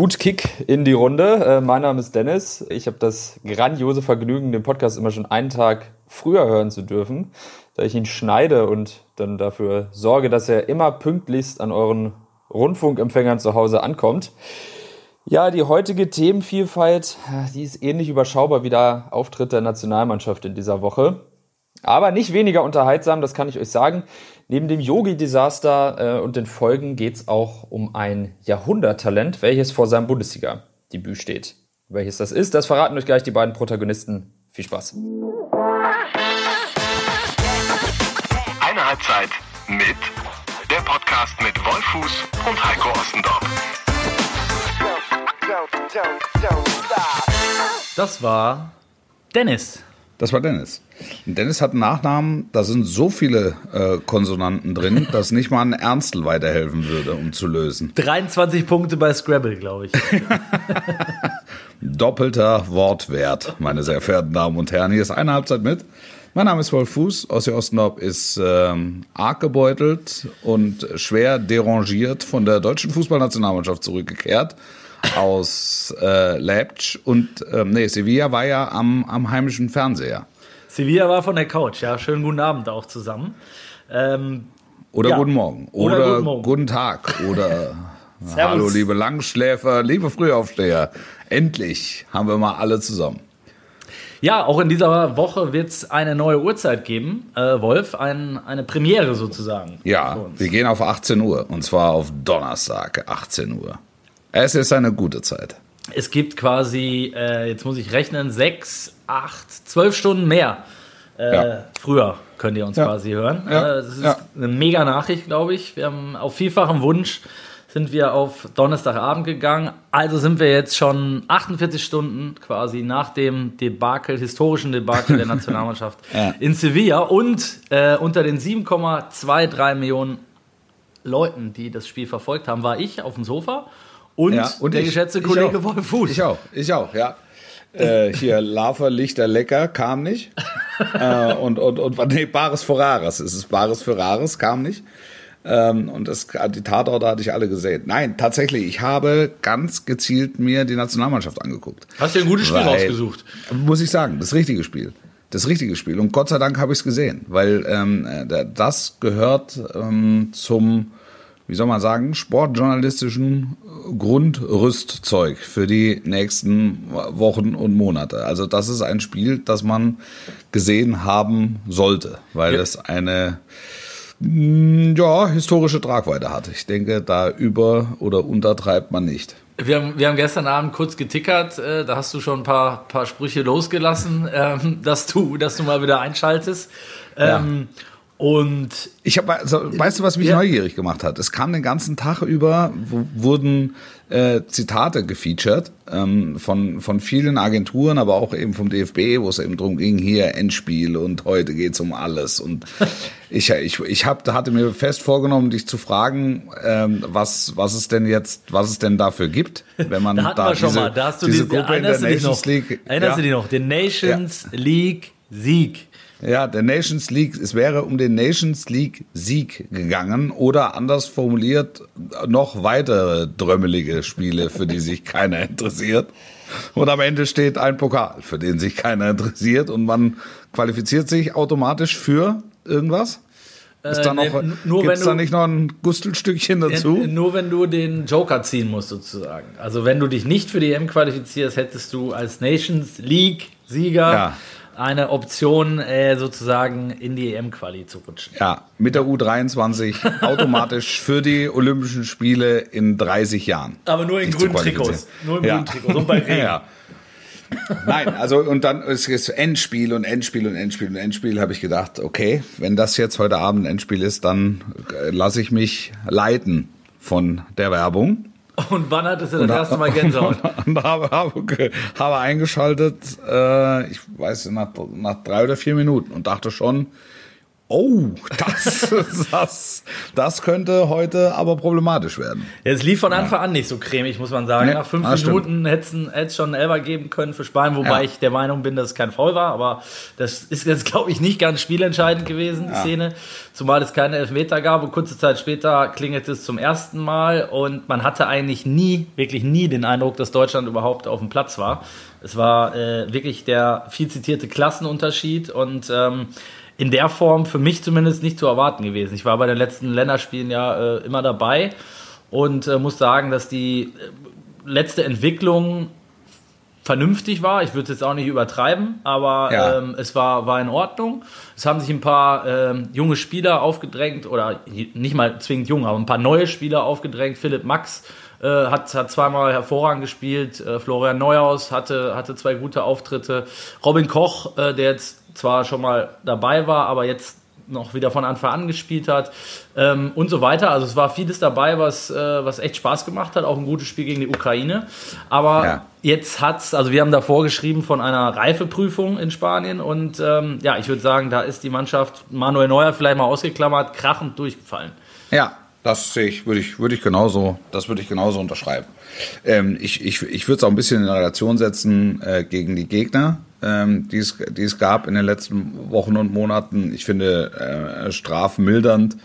Gut Kick in die Runde. Äh, mein Name ist Dennis. Ich habe das grandiose Vergnügen, den Podcast immer schon einen Tag früher hören zu dürfen, da ich ihn schneide und dann dafür sorge, dass er immer pünktlichst an euren Rundfunkempfängern zu Hause ankommt. Ja, die heutige Themenvielfalt, die ist ähnlich überschaubar wie der Auftritt der Nationalmannschaft in dieser Woche. Aber nicht weniger unterhaltsam, das kann ich euch sagen. Neben dem Yogi-Desaster äh, und den Folgen geht's auch um ein Jahrhunderttalent, welches vor seinem Bundesliga-Debüt steht. Welches das ist, das verraten euch gleich die beiden Protagonisten. Viel Spaß. Eine Halbzeit mit der Podcast mit Wolfuß und Heiko Ostendorf. Das war Dennis. Das war Dennis. Dennis hat einen Nachnamen, da sind so viele äh, Konsonanten drin, dass nicht mal ein Ernstl weiterhelfen würde, um zu lösen. 23 Punkte bei Scrabble, glaube ich. Doppelter Wortwert, meine sehr verehrten Damen und Herren. Hier ist eine Halbzeit mit. Mein Name ist Wolf Fuß. Ossi Ostendorp ist ähm, arg gebeutelt und schwer derangiert von der deutschen Fußballnationalmannschaft zurückgekehrt aus äh, Leipzig. Und ähm, nee, Sevilla war ja am, am heimischen Fernseher. Sevilla war von der Couch, ja. Schönen guten Abend auch zusammen. Ähm, Oder Ja. guten Morgen. Oder Oder, guten Morgen. guten Tag. Oder hallo, liebe Langschläfer, liebe Frühaufsteher. Endlich haben wir mal alle zusammen. ja, auch in dieser Woche wird es eine neue Uhrzeit geben, äh, Wolf. Ein, eine Premiere sozusagen. Ja, wir gehen auf 18 Uhr. Und zwar auf Donnerstag, 18 Uhr. Es ist eine gute Zeit. Es gibt quasi, äh, jetzt muss ich rechnen, sechs, acht, zwölf Stunden mehr. Äh, Ja. Früher könnt ihr uns Ja. quasi hören. Ja. Äh, das ist eine mega Nachricht, glaube ich. Wir haben auf vielfachen Wunsch sind wir auf Donnerstagabend gegangen. Also sind wir jetzt schon 48 Stunden quasi nach dem Debakel, historischen Debakel der Nationalmannschaft in Sevilla und äh, unter den 7,23 Millionen Leuten, die das Spiel verfolgt haben, war ich auf dem Sofa und, Ja, und der ich. geschätzte Ich Kollege auch. Wolf Fuß. Ich auch, ich auch, ja. Äh, hier, Lava, Lichter, Lecker kam nicht. äh, und, und, und, nee, Bares Ferraris. Es ist Bares Ferraris, kam nicht. Ähm, und das, die Tatorte hatte ich alle gesehen. Nein, tatsächlich, ich habe ganz gezielt mir die Nationalmannschaft angeguckt. Hast dir ein gutes Spiel Weil- rausgesucht. Muss ich sagen, das richtige Spiel. Das richtige Spiel. Und Gott sei Dank habe ich es gesehen, weil ähm, äh, da- das gehört ähm, zum, wie soll man sagen, sportjournalistischen Grundrüstzeug für die nächsten Wochen und Monate. Also das ist ein Spiel, das man gesehen haben sollte, weil Ja. es eine mh, ja, historische Tragweite hat. Ich denke, da über- oder untertreibt man nicht. Wir haben, wir haben gestern Abend kurz getickert, äh, da hast du schon ein paar, paar Sprüche losgelassen, ähm, dass, du, dass du mal wieder einschaltest. Ähm, Und Ich habe, also, weißt du, was mich Ja. neugierig gemacht hat? Es kam den ganzen Tag über, wo, wurden äh, Zitate gefeatured ähm, von von vielen Agenturen, aber auch eben vom DFB, wo es eben drum ging, hier Endspiel und heute geht's um alles. Und ich ich ich hab, hatte mir fest vorgenommen, dich zu fragen, ähm, was was es denn jetzt, was es denn dafür gibt, wenn man da da, wir schon diese, mal, da hast du diese die, Gruppe in der Nations noch, League. erinnerst ja. du dich noch, den Nations League Sieg. Ja, der Nations League, es wäre um den Nations League Sieg gegangen oder anders formuliert noch weitere drömmelige Spiele, für die sich keiner interessiert. Und am Ende steht ein Pokal, für den sich keiner interessiert und man qualifiziert sich automatisch für irgendwas? Ist da nee, noch, n- nur gibt's wenn da nicht noch ein Gustelstückchen dazu? Äh, Nur wenn du den Joker ziehen musst, sozusagen. Also wenn du dich nicht für die EM qualifizierst, hättest du als Nations League Sieger Ja. Eine Option, äh, sozusagen in die EM-Quali zu rutschen. Ja, mit der U23 automatisch für die Olympischen Spiele in 30 Jahren. Aber nur in grünen Trikots. Nur in Ja. grünen Trikots und bei Regen. Ja. Nein, also und dann ist es Endspiel und Endspiel und Endspiel und Endspiel, habe ich gedacht, okay, wenn das jetzt heute Abend ein Endspiel ist, dann äh, lasse ich mich leiten von der Werbung. Und wann hattest du das erste Mal Gänsehaut? Und habe, habe, habe eingeschaltet, äh, ich weiß, nach, nach drei oder vier Minuten und dachte schon, Oh, das, das, das könnte heute aber problematisch werden. Es lief von Anfang ja. an nicht so cremig, muss man sagen. Nee, Nach fünf Minuten hätte es schon einen Elber geben können für Spanien, wobei ja. ich der Meinung bin, dass es kein Foul war. Aber das ist jetzt, glaube ich, nicht ganz spielentscheidend gewesen, die ja. Szene. Zumal es keine Elfmeter gab und kurze Zeit später klingelte es zum ersten Mal und man hatte eigentlich nie, wirklich nie den Eindruck, dass Deutschland überhaupt auf dem Platz war. Es war äh, wirklich der viel zitierte Klassenunterschied und ähm, in der Form für mich zumindest nicht zu erwarten gewesen. Ich war bei den letzten Länderspielen ja äh, immer dabei und äh, muss sagen, dass die äh, letzte Entwicklung vernünftig war. Ich würde es jetzt auch nicht übertreiben, aber ja. ähm, es war, war in Ordnung. Es haben sich ein paar ähm, junge Spieler aufgedrängt, oder nicht mal zwingend jung, aber ein paar neue Spieler aufgedrängt. Philipp Max äh, hat, hat zweimal hervorragend gespielt. Äh, Florian Neuhaus hatte, hatte zwei gute Auftritte. Robin Koch, äh, der jetzt zwar schon mal dabei war, aber jetzt noch wieder von Anfang an gespielt hat ähm, und so weiter. Also es war vieles dabei, was, äh, was echt Spaß gemacht hat, auch ein gutes Spiel gegen die Ukraine. Aber ja. jetzt hat's, also wir haben davor geschrieben von einer Reifeprüfung in Spanien und ähm, ja, ich würde sagen, da ist die Mannschaft Manuel Neuer vielleicht mal ausgeklammert, krachend durchgefallen. Ja, das sehe ich, würde ich, würde ich genauso, das würde ich genauso unterschreiben. Ähm, ich ich, ich würde es auch ein bisschen in Relation setzen äh, gegen die Gegner ähm, die, es, die es gab in den letzten Wochen und Monaten. Ich finde äh, strafmildernd.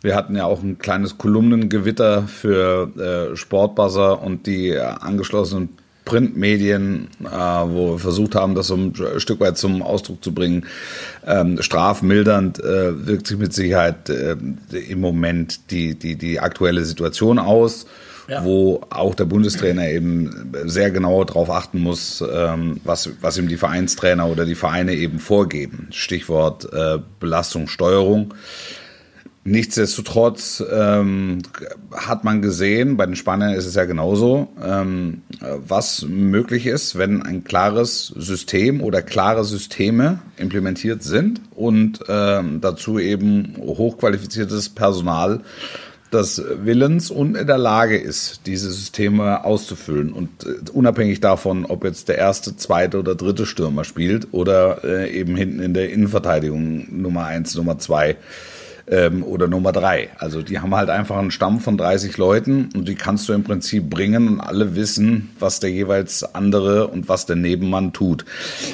Wir hatten ja auch ein kleines Kolumnengewitter für äh, Sportbuzzer und die äh, angeschlossenen Printmedien, äh, wo wir versucht haben, das so ein Stück weit zum Ausdruck zu bringen. Ähm, strafmildernd äh, wirkt sich mit Sicherheit äh, im Moment die, die, die aktuelle Situation aus ja. wo auch der Bundestrainer eben sehr genau darauf achten muss, ähm, was, was ihm die Vereinstrainer oder die Vereine eben vorgeben. Stichwort äh, Belastungssteuerung. Nichtsdestotrotz ähm, hat man gesehen, bei den Spaniern ist es ja genauso, ähm, was möglich ist, wenn ein klares System oder klare Systeme implementiert sind und ähm, dazu eben hochqualifiziertes Personal des Willens und in der Lage ist, diese Systeme auszufüllen. Und äh, unabhängig davon, ob jetzt der erste, zweite oder dritte Stürmer spielt oder äh, eben hinten in der Innenverteidigung Nummer eins, Nummer zwei ähm, oder Nummer drei. Also die haben halt einfach einen Stamm von 30 Leuten und die kannst du im Prinzip bringen und alle wissen, was der jeweils andere und was der Nebenmann tut.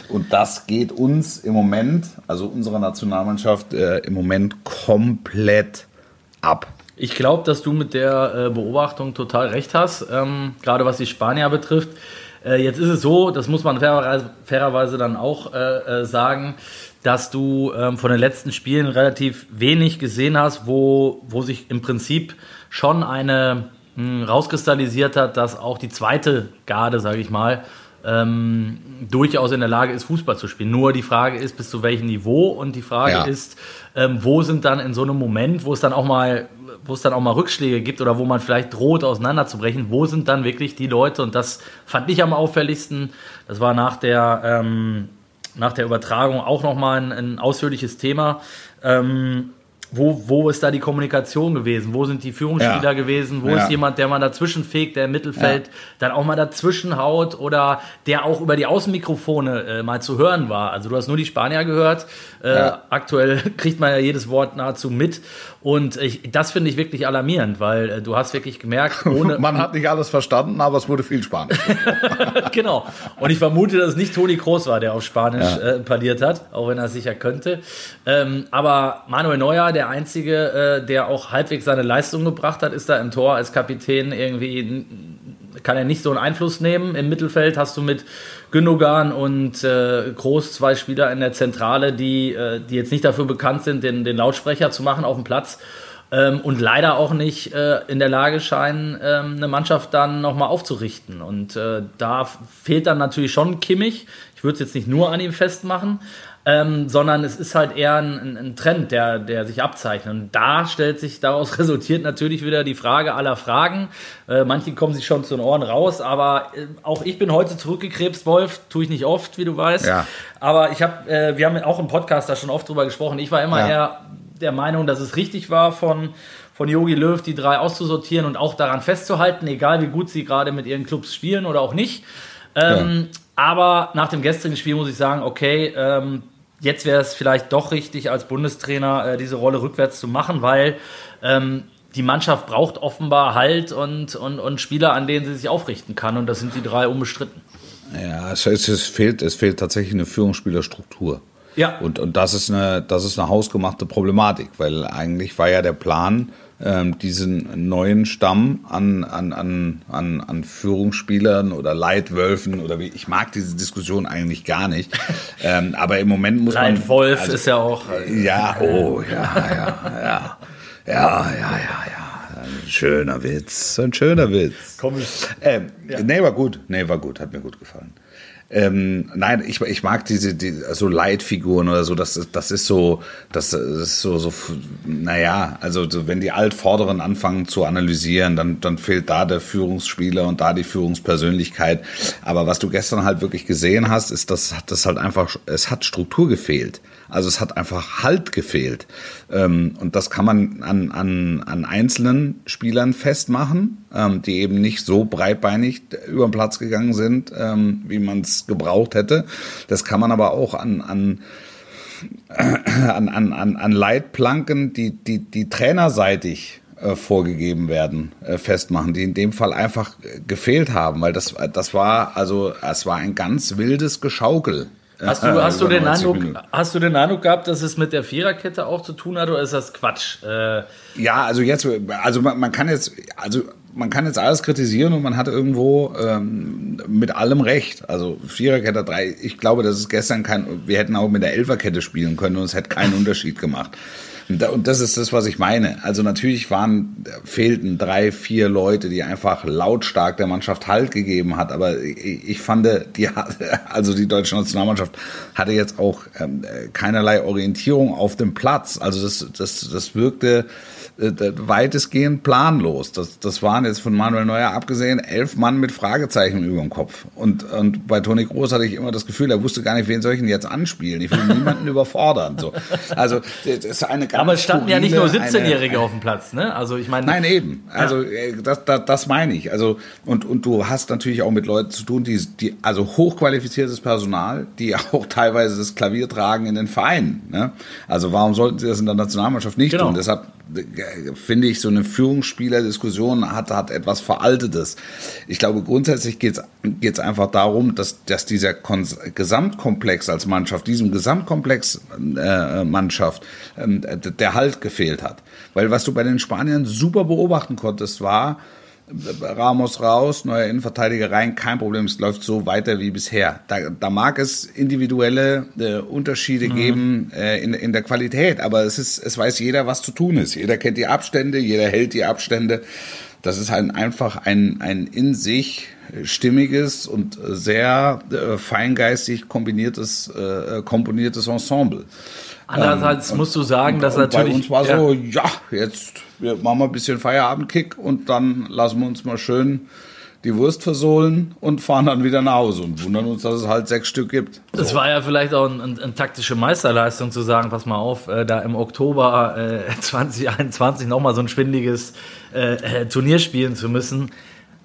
Und das geht uns im Moment, also unserer Nationalmannschaft, äh, im Moment komplett ab. Ich glaube, dass du mit der äh, Beobachtung total recht hast, ähm, gerade was die Spanier betrifft. Äh, jetzt ist es so, das muss man fairerweise, fairerweise dann auch äh, äh sagen, dass du ähm, von den letzten Spielen relativ wenig gesehen hast, wo, wo sich im Prinzip schon eine mh, hm, rauskristallisiert hat, dass auch die zweite Garde, sage ich mal, ähm, durchaus in der Lage ist, Fußball zu spielen. Nur die Frage ist, bis zu welchem Niveau und die Frage ja. ist, ähm, wo sind dann in so einem Moment, wo es dann auch mal wo es dann auch mal Rückschläge gibt oder wo man vielleicht droht, auseinanderzubrechen, wo sind dann wirklich die Leute? Und das fand ich am auffälligsten. Das war nach der, ähm, nach der Übertragung auch nochmal ein, ein ausführliches Thema. Ähm, wo, wo ist da die Kommunikation gewesen? Wo sind die Führungsspieler ja. gewesen? Wo ja. ist jemand, der mal dazwischen fegt, der im Mittelfeld ja. dann auch mal dazwischen haut oder der auch über die Außenmikrofone äh, mal zu hören war? Also du hast nur die Spanier gehört. Äh, aktuell kriegt man ja jedes Wort nahezu mit. Und ich, das finde ich wirklich alarmierend, weil äh, du hast wirklich gemerkt, ohne. Man hat nicht alles verstanden, aber es wurde viel Spanisch. genau. Und ich vermute, dass es nicht Toni Kroos war, der auf Spanisch äh, parliert hat, auch wenn er es sicher könnte. Ähm, aber Manuel Neuer, der der Einzige, äh, der auch halbwegs seine Leistung gebracht hat, ist da im Tor als Kapitän irgendwie, kann er nicht so einen Einfluss nehmen. Im Mittelfeld hast du mit Gündogan und äh, Groß zwei Spieler in der Zentrale, die, äh, die jetzt nicht dafür bekannt sind, den, den Lautsprecher zu machen auf dem Platz. Ähm, und leider auch nicht äh, in der Lage scheinen, ähm, eine Mannschaft dann nochmal aufzurichten. Und äh, da fehlt dann natürlich schon Kimmich. Ich würde es jetzt nicht nur an ihm festmachen, ähm, sondern es ist halt eher ein, ein, Trend, der, der sich abzeichnet. Und da stellt sich, daraus resultiert natürlich wieder die Frage aller Fragen. Äh, manche kommen sich schon zu den Ohren raus, aber äh, auch ich bin heute zurückgekrebst, Wolf, tue ich nicht oft, wie du weißt. Ja. Aber ich habe, äh, wir haben auch im Podcast da schon oft drüber gesprochen. Ich war immer ja. eher der Meinung, dass es richtig war von von Yogi Löw die drei auszusortieren und auch daran festzuhalten, egal wie gut sie gerade mit ihren Clubs spielen oder auch nicht. Ähm, ja. Aber nach dem gestrigen Spiel muss ich sagen, okay, ähm, jetzt wäre es vielleicht doch richtig, als Bundestrainer äh, diese Rolle rückwärts zu machen, weil ähm, die Mannschaft braucht offenbar Halt und, und, und Spieler, an denen sie sich aufrichten kann. Und das sind die drei unbestritten. Ja, es, es, fehlt, es fehlt tatsächlich eine Führungsspielerstruktur. Ja. Und, und das, ist eine, das ist eine hausgemachte Problematik, weil eigentlich war ja der Plan, ähm, diesen neuen Stamm an, an, an, an, an Führungsspielern oder Leitwölfen oder wie, ich mag diese Diskussion eigentlich gar nicht. ähm, aber im Moment muss man. Leitwolf also, ist ja auch. Ja, oh, ja, ja, ja. Ja, ja, ja, ja. Ein schöner Witz, ein schöner Witz. Komm, ähm, ja. Nee, war gut. Nee, war gut, hat mir gut gefallen. Ähm, nein, ich, ich mag diese die, so Leitfiguren oder so. Das, das ist so, das, ist so, so, naja, also so, wenn die Altvorderen anfangen zu analysieren, dann, dann fehlt da der Führungsspieler und da die Führungspersönlichkeit. Aber was du gestern halt wirklich gesehen hast, ist, dass das halt einfach, es hat Struktur gefehlt. Also es hat einfach Halt gefehlt. Ähm, und das kann man an, an, an einzelnen Spielern festmachen, ähm, die eben nicht so breitbeinig über den Platz gegangen sind, ähm, wie man es gebraucht hätte. Das kann man aber auch an, an an, an, an, an Leitplanken, die, die, die trainerseitig äh, vorgegeben werden, äh, festmachen, die in dem Fall einfach gefehlt haben, weil das, das war, also, es war ein ganz wildes Geschaukel. Hast du, hast, du den Eindruck, hast du den Eindruck gehabt, dass es mit der Viererkette auch zu tun hat oder ist das Quatsch? Äh ja, also jetzt, also man, man, kann jetzt, also man kann jetzt alles kritisieren und man hat irgendwo ähm, mit allem recht. Also Viererkette, drei, ich glaube, das ist gestern kein, wir hätten auch mit der Elferkette spielen können und es hätte keinen Unterschied gemacht. Und das ist das, was ich meine. Also natürlich waren, fehlten drei, vier Leute, die einfach lautstark der Mannschaft Halt gegeben hat. Aber ich, ich fand, die, also die deutsche Nationalmannschaft hatte jetzt auch ähm, keinerlei Orientierung auf dem Platz. Also das, das, das wirkte, äh, weitestgehend planlos. Das, das waren jetzt von Manuel Neuer abgesehen elf Mann mit Fragezeichen über dem Kopf. Und, und bei Toni Groß hatte ich immer das Gefühl, er wusste gar nicht, wen soll ich denn jetzt anspielen. Ich will niemanden überfordern. So. Also das ist eine ganz Aber es standen ja nicht nur 17-Jährige auf dem Platz, ne? Also ich meine. Nein, eben. Also ja. das, das, das meine ich. Also und, und du hast natürlich auch mit Leuten zu tun, die, die also hochqualifiziertes Personal, die auch teilweise das Klavier tragen in den Vereinen. Ne? Also warum sollten sie das in der Nationalmannschaft nicht genau. tun? Deshalb finde ich, so eine Führungsspielerdiskussion hat, hat etwas Veraltetes. Ich glaube, grundsätzlich geht es einfach darum, dass, dass dieser Kon Gesamtkomplex als Mannschaft, diesem Gesamtkomplex äh, Mannschaft, äh, der Halt gefehlt hat. Weil was du bei den Spaniern super beobachten konntest, war, Ramos raus, neuer Innenverteidiger rein, kein Problem, es läuft so weiter wie bisher. Da, da mag es individuelle äh, Unterschiede mhm. geben äh, in, in der Qualität, aber es ist, es weiß jeder, was zu tun ist. Jeder kennt die Abstände, jeder hält die Abstände. Das ist halt einfach ein, ein in sich stimmiges und sehr äh, feingeistig kombiniertes, äh, komponiertes Ensemble. Andererseits ähm, musst du sagen, dass natürlich. Bei uns war ja. so, ja, jetzt wir machen wir ein bisschen Feierabendkick und dann lassen wir uns mal schön die Wurst versohlen und fahren dann wieder nach Hause und wundern uns, dass es halt sechs Stück gibt. So. Das war ja vielleicht auch eine ein, ein taktische Meisterleistung zu sagen, pass mal auf, äh, da im Oktober äh, 2021 nochmal so ein schwindiges äh, äh, Turnier spielen zu müssen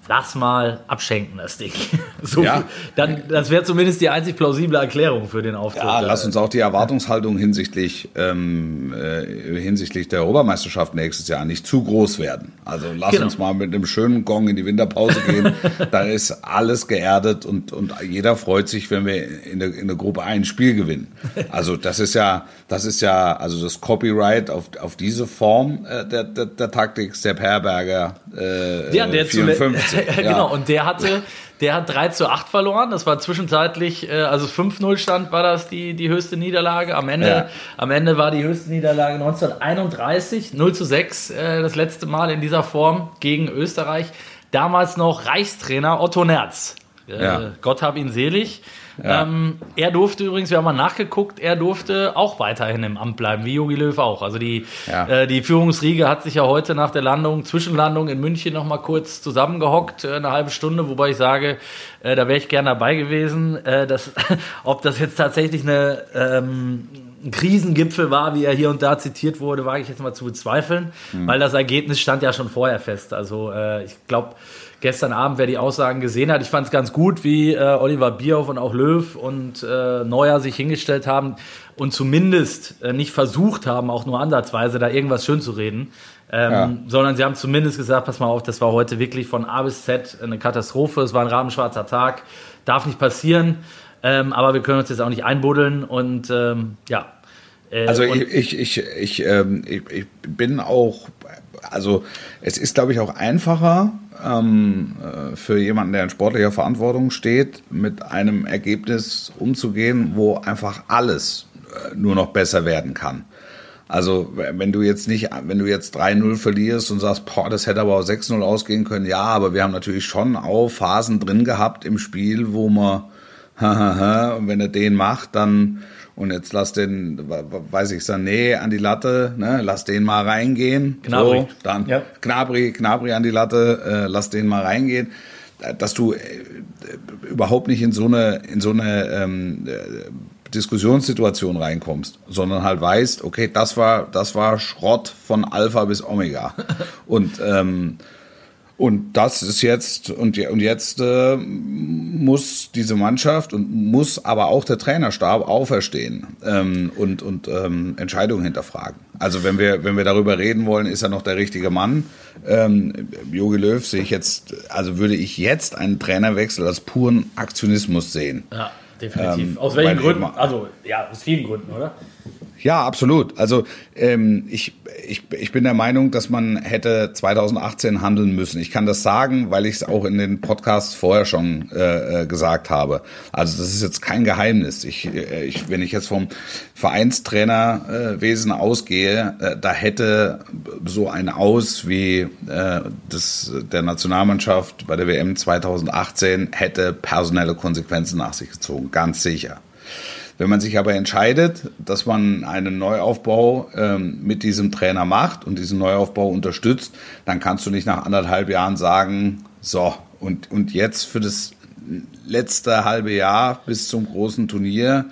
lass mal abschenken, das Ding. So, ja. dann, das wäre zumindest die einzig plausible Erklärung für den Auftritt. Ja, lass uns auch die Erwartungshaltung hinsichtlich, ähm, äh, hinsichtlich der Europameisterschaft nächstes Jahr nicht zu groß werden. Also lass genau. uns mal mit einem schönen Gong in die Winterpause gehen. da ist alles geerdet und, und jeder freut sich, wenn wir in der, in der Gruppe ein Spiel gewinnen. Also das ist ja, das ist ja, also das Copyright auf, auf diese Form äh, der, der, der Taktik, Sepp Herberger äh, ja, der 54. ja. genau, und der hatte, der hat 3 zu 8 verloren. Das war zwischenzeitlich, äh, also 5-0 stand, war das die, die höchste Niederlage. Am Ende, ja. am Ende war die höchste Niederlage 1931, 0 zu 6, äh, das letzte Mal in dieser Form gegen Österreich. Damals noch Reichstrainer Otto Nerz. Äh, ja. Gott hab ihn selig. Ja. Ähm, er durfte übrigens, wir haben mal nachgeguckt, er durfte auch weiterhin im Amt bleiben, wie Jogi Löw auch. Also die, ja. äh, die Führungsriege hat sich ja heute nach der Landung, Zwischenlandung in München noch mal kurz zusammengehockt, äh, eine halbe Stunde, wobei ich sage, äh, da wäre ich gern dabei gewesen. Äh, dass, ob das jetzt tatsächlich eine ähm, ein Krisengipfel war, wie er hier und da zitiert wurde, wage ich jetzt mal zu bezweifeln, mhm. weil das Ergebnis stand ja schon vorher fest. Also äh, ich glaube, gestern Abend, wer die Aussagen gesehen hat, ich fand es ganz gut, wie äh, Oliver Bierhoff und auch Löw und äh, Neuer sich hingestellt haben und zumindest äh, nicht versucht haben, auch nur ansatzweise da irgendwas schön zu reden. Ähm, ja. Sondern sie haben zumindest gesagt, pass mal auf, das war heute wirklich von A bis Z eine Katastrophe. Es war ein rabenschwarzer Tag, darf nicht passieren. Ähm, aber wir können uns jetzt auch nicht einbuddeln und ähm, ja. Äh, also ich, ich, ich, ähm, ich, ich bin auch, also es ist, glaube ich, auch einfacher ähm, äh, für jemanden, der in sportlicher Verantwortung steht, mit einem Ergebnis umzugehen, wo einfach alles äh, nur noch besser werden kann. Also wenn du jetzt nicht, wenn du jetzt 3-0 verlierst und sagst, boah, das hätte aber auch 6-0 ausgehen können, ja, aber wir haben natürlich schon auch Phasen drin gehabt im Spiel, wo man, und wenn er den macht, dann, und jetzt lass den, weiß ich, Sané an die Latte, ne, lass den mal reingehen. Gnabry. So, dann ja. Gnabry, Gnabry an die Latte, äh, lass den mal reingehen. Dass du äh, überhaupt nicht in so eine, in so eine ähm, äh, Diskussionssituation reinkommst, sondern halt weißt, okay, das war, das war Schrott von Alpha bis Omega. Und, ähm, und das ist jetzt, und, und jetzt äh, muss diese Mannschaft und muss aber auch der Trainerstab auferstehen ähm, und, und ähm, Entscheidungen hinterfragen. Also wenn wir, wenn wir darüber reden wollen, ist er noch der richtige Mann. Ähm, Jogi Löw sehe ich jetzt, also würde ich jetzt einen Trainerwechsel als puren Aktionismus sehen. Ja definitiv. Ähm, aus welchen Gründen? Also, ja, aus vielen Gründen, oder? Ja, absolut. Also ähm, ich, ich, ich bin der Meinung, dass man hätte 2018 handeln müssen. Ich kann das sagen, weil ich es auch in den Podcasts vorher schon äh, äh, gesagt habe. Also das ist jetzt kein Geheimnis. Ich, äh, ich, wenn ich jetzt vom Vereinstrainerwesen ausgehe, äh, da hätte so ein Aus wie äh, das der Nationalmannschaft bei der WM 2018 hätte personelle Konsequenzen nach sich gezogen, ganz sicher. Wenn man sich aber entscheidet, dass man einen Neuaufbau ähm, mit diesem Trainer macht und diesen Neuaufbau unterstützt, dann kannst du nicht nach anderthalb Jahren sagen, so, und, und jetzt für das letzte halbe Jahr bis zum großen Turnier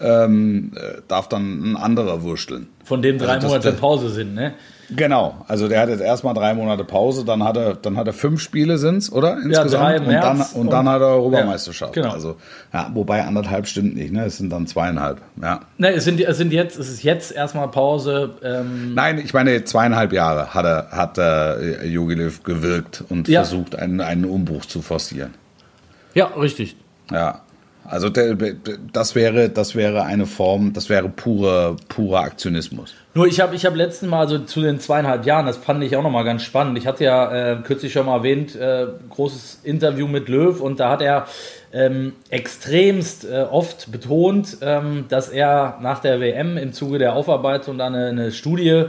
ähm, äh, darf dann ein anderer wursteln. Von dem drei also Monate Pause sind, ne? Genau, also der hat jetzt erstmal drei Monate Pause, dann hat er, dann hat er fünf Spiele sind's, oder? Insgesamt. Ja, drei im und dann, und, und dann hat er Europameisterschaft. Ja, genau. Also, ja, wobei anderthalb stimmt nicht, ne? Es sind dann zweieinhalb, ja. Ne, es sind, es sind jetzt, es ist jetzt erstmal Pause. Ähm Nein, ich meine, zweieinhalb Jahre hat er, hat er Jogi Löw gewirkt und ja. versucht, einen, einen Umbruch zu forcieren. Ja, richtig. Ja. Also das wäre, das wäre eine Form, das wäre pure, purer Aktionismus. Nur ich habe ich hab letzten Mal so zu den zweieinhalb Jahren, das fand ich auch nochmal ganz spannend. Ich hatte ja äh, kürzlich schon mal erwähnt, äh, großes Interview mit Löw und da hat er ähm, extremst äh, oft betont, ähm, dass er nach der WM im Zuge der Aufarbeitung dann eine, eine Studie äh,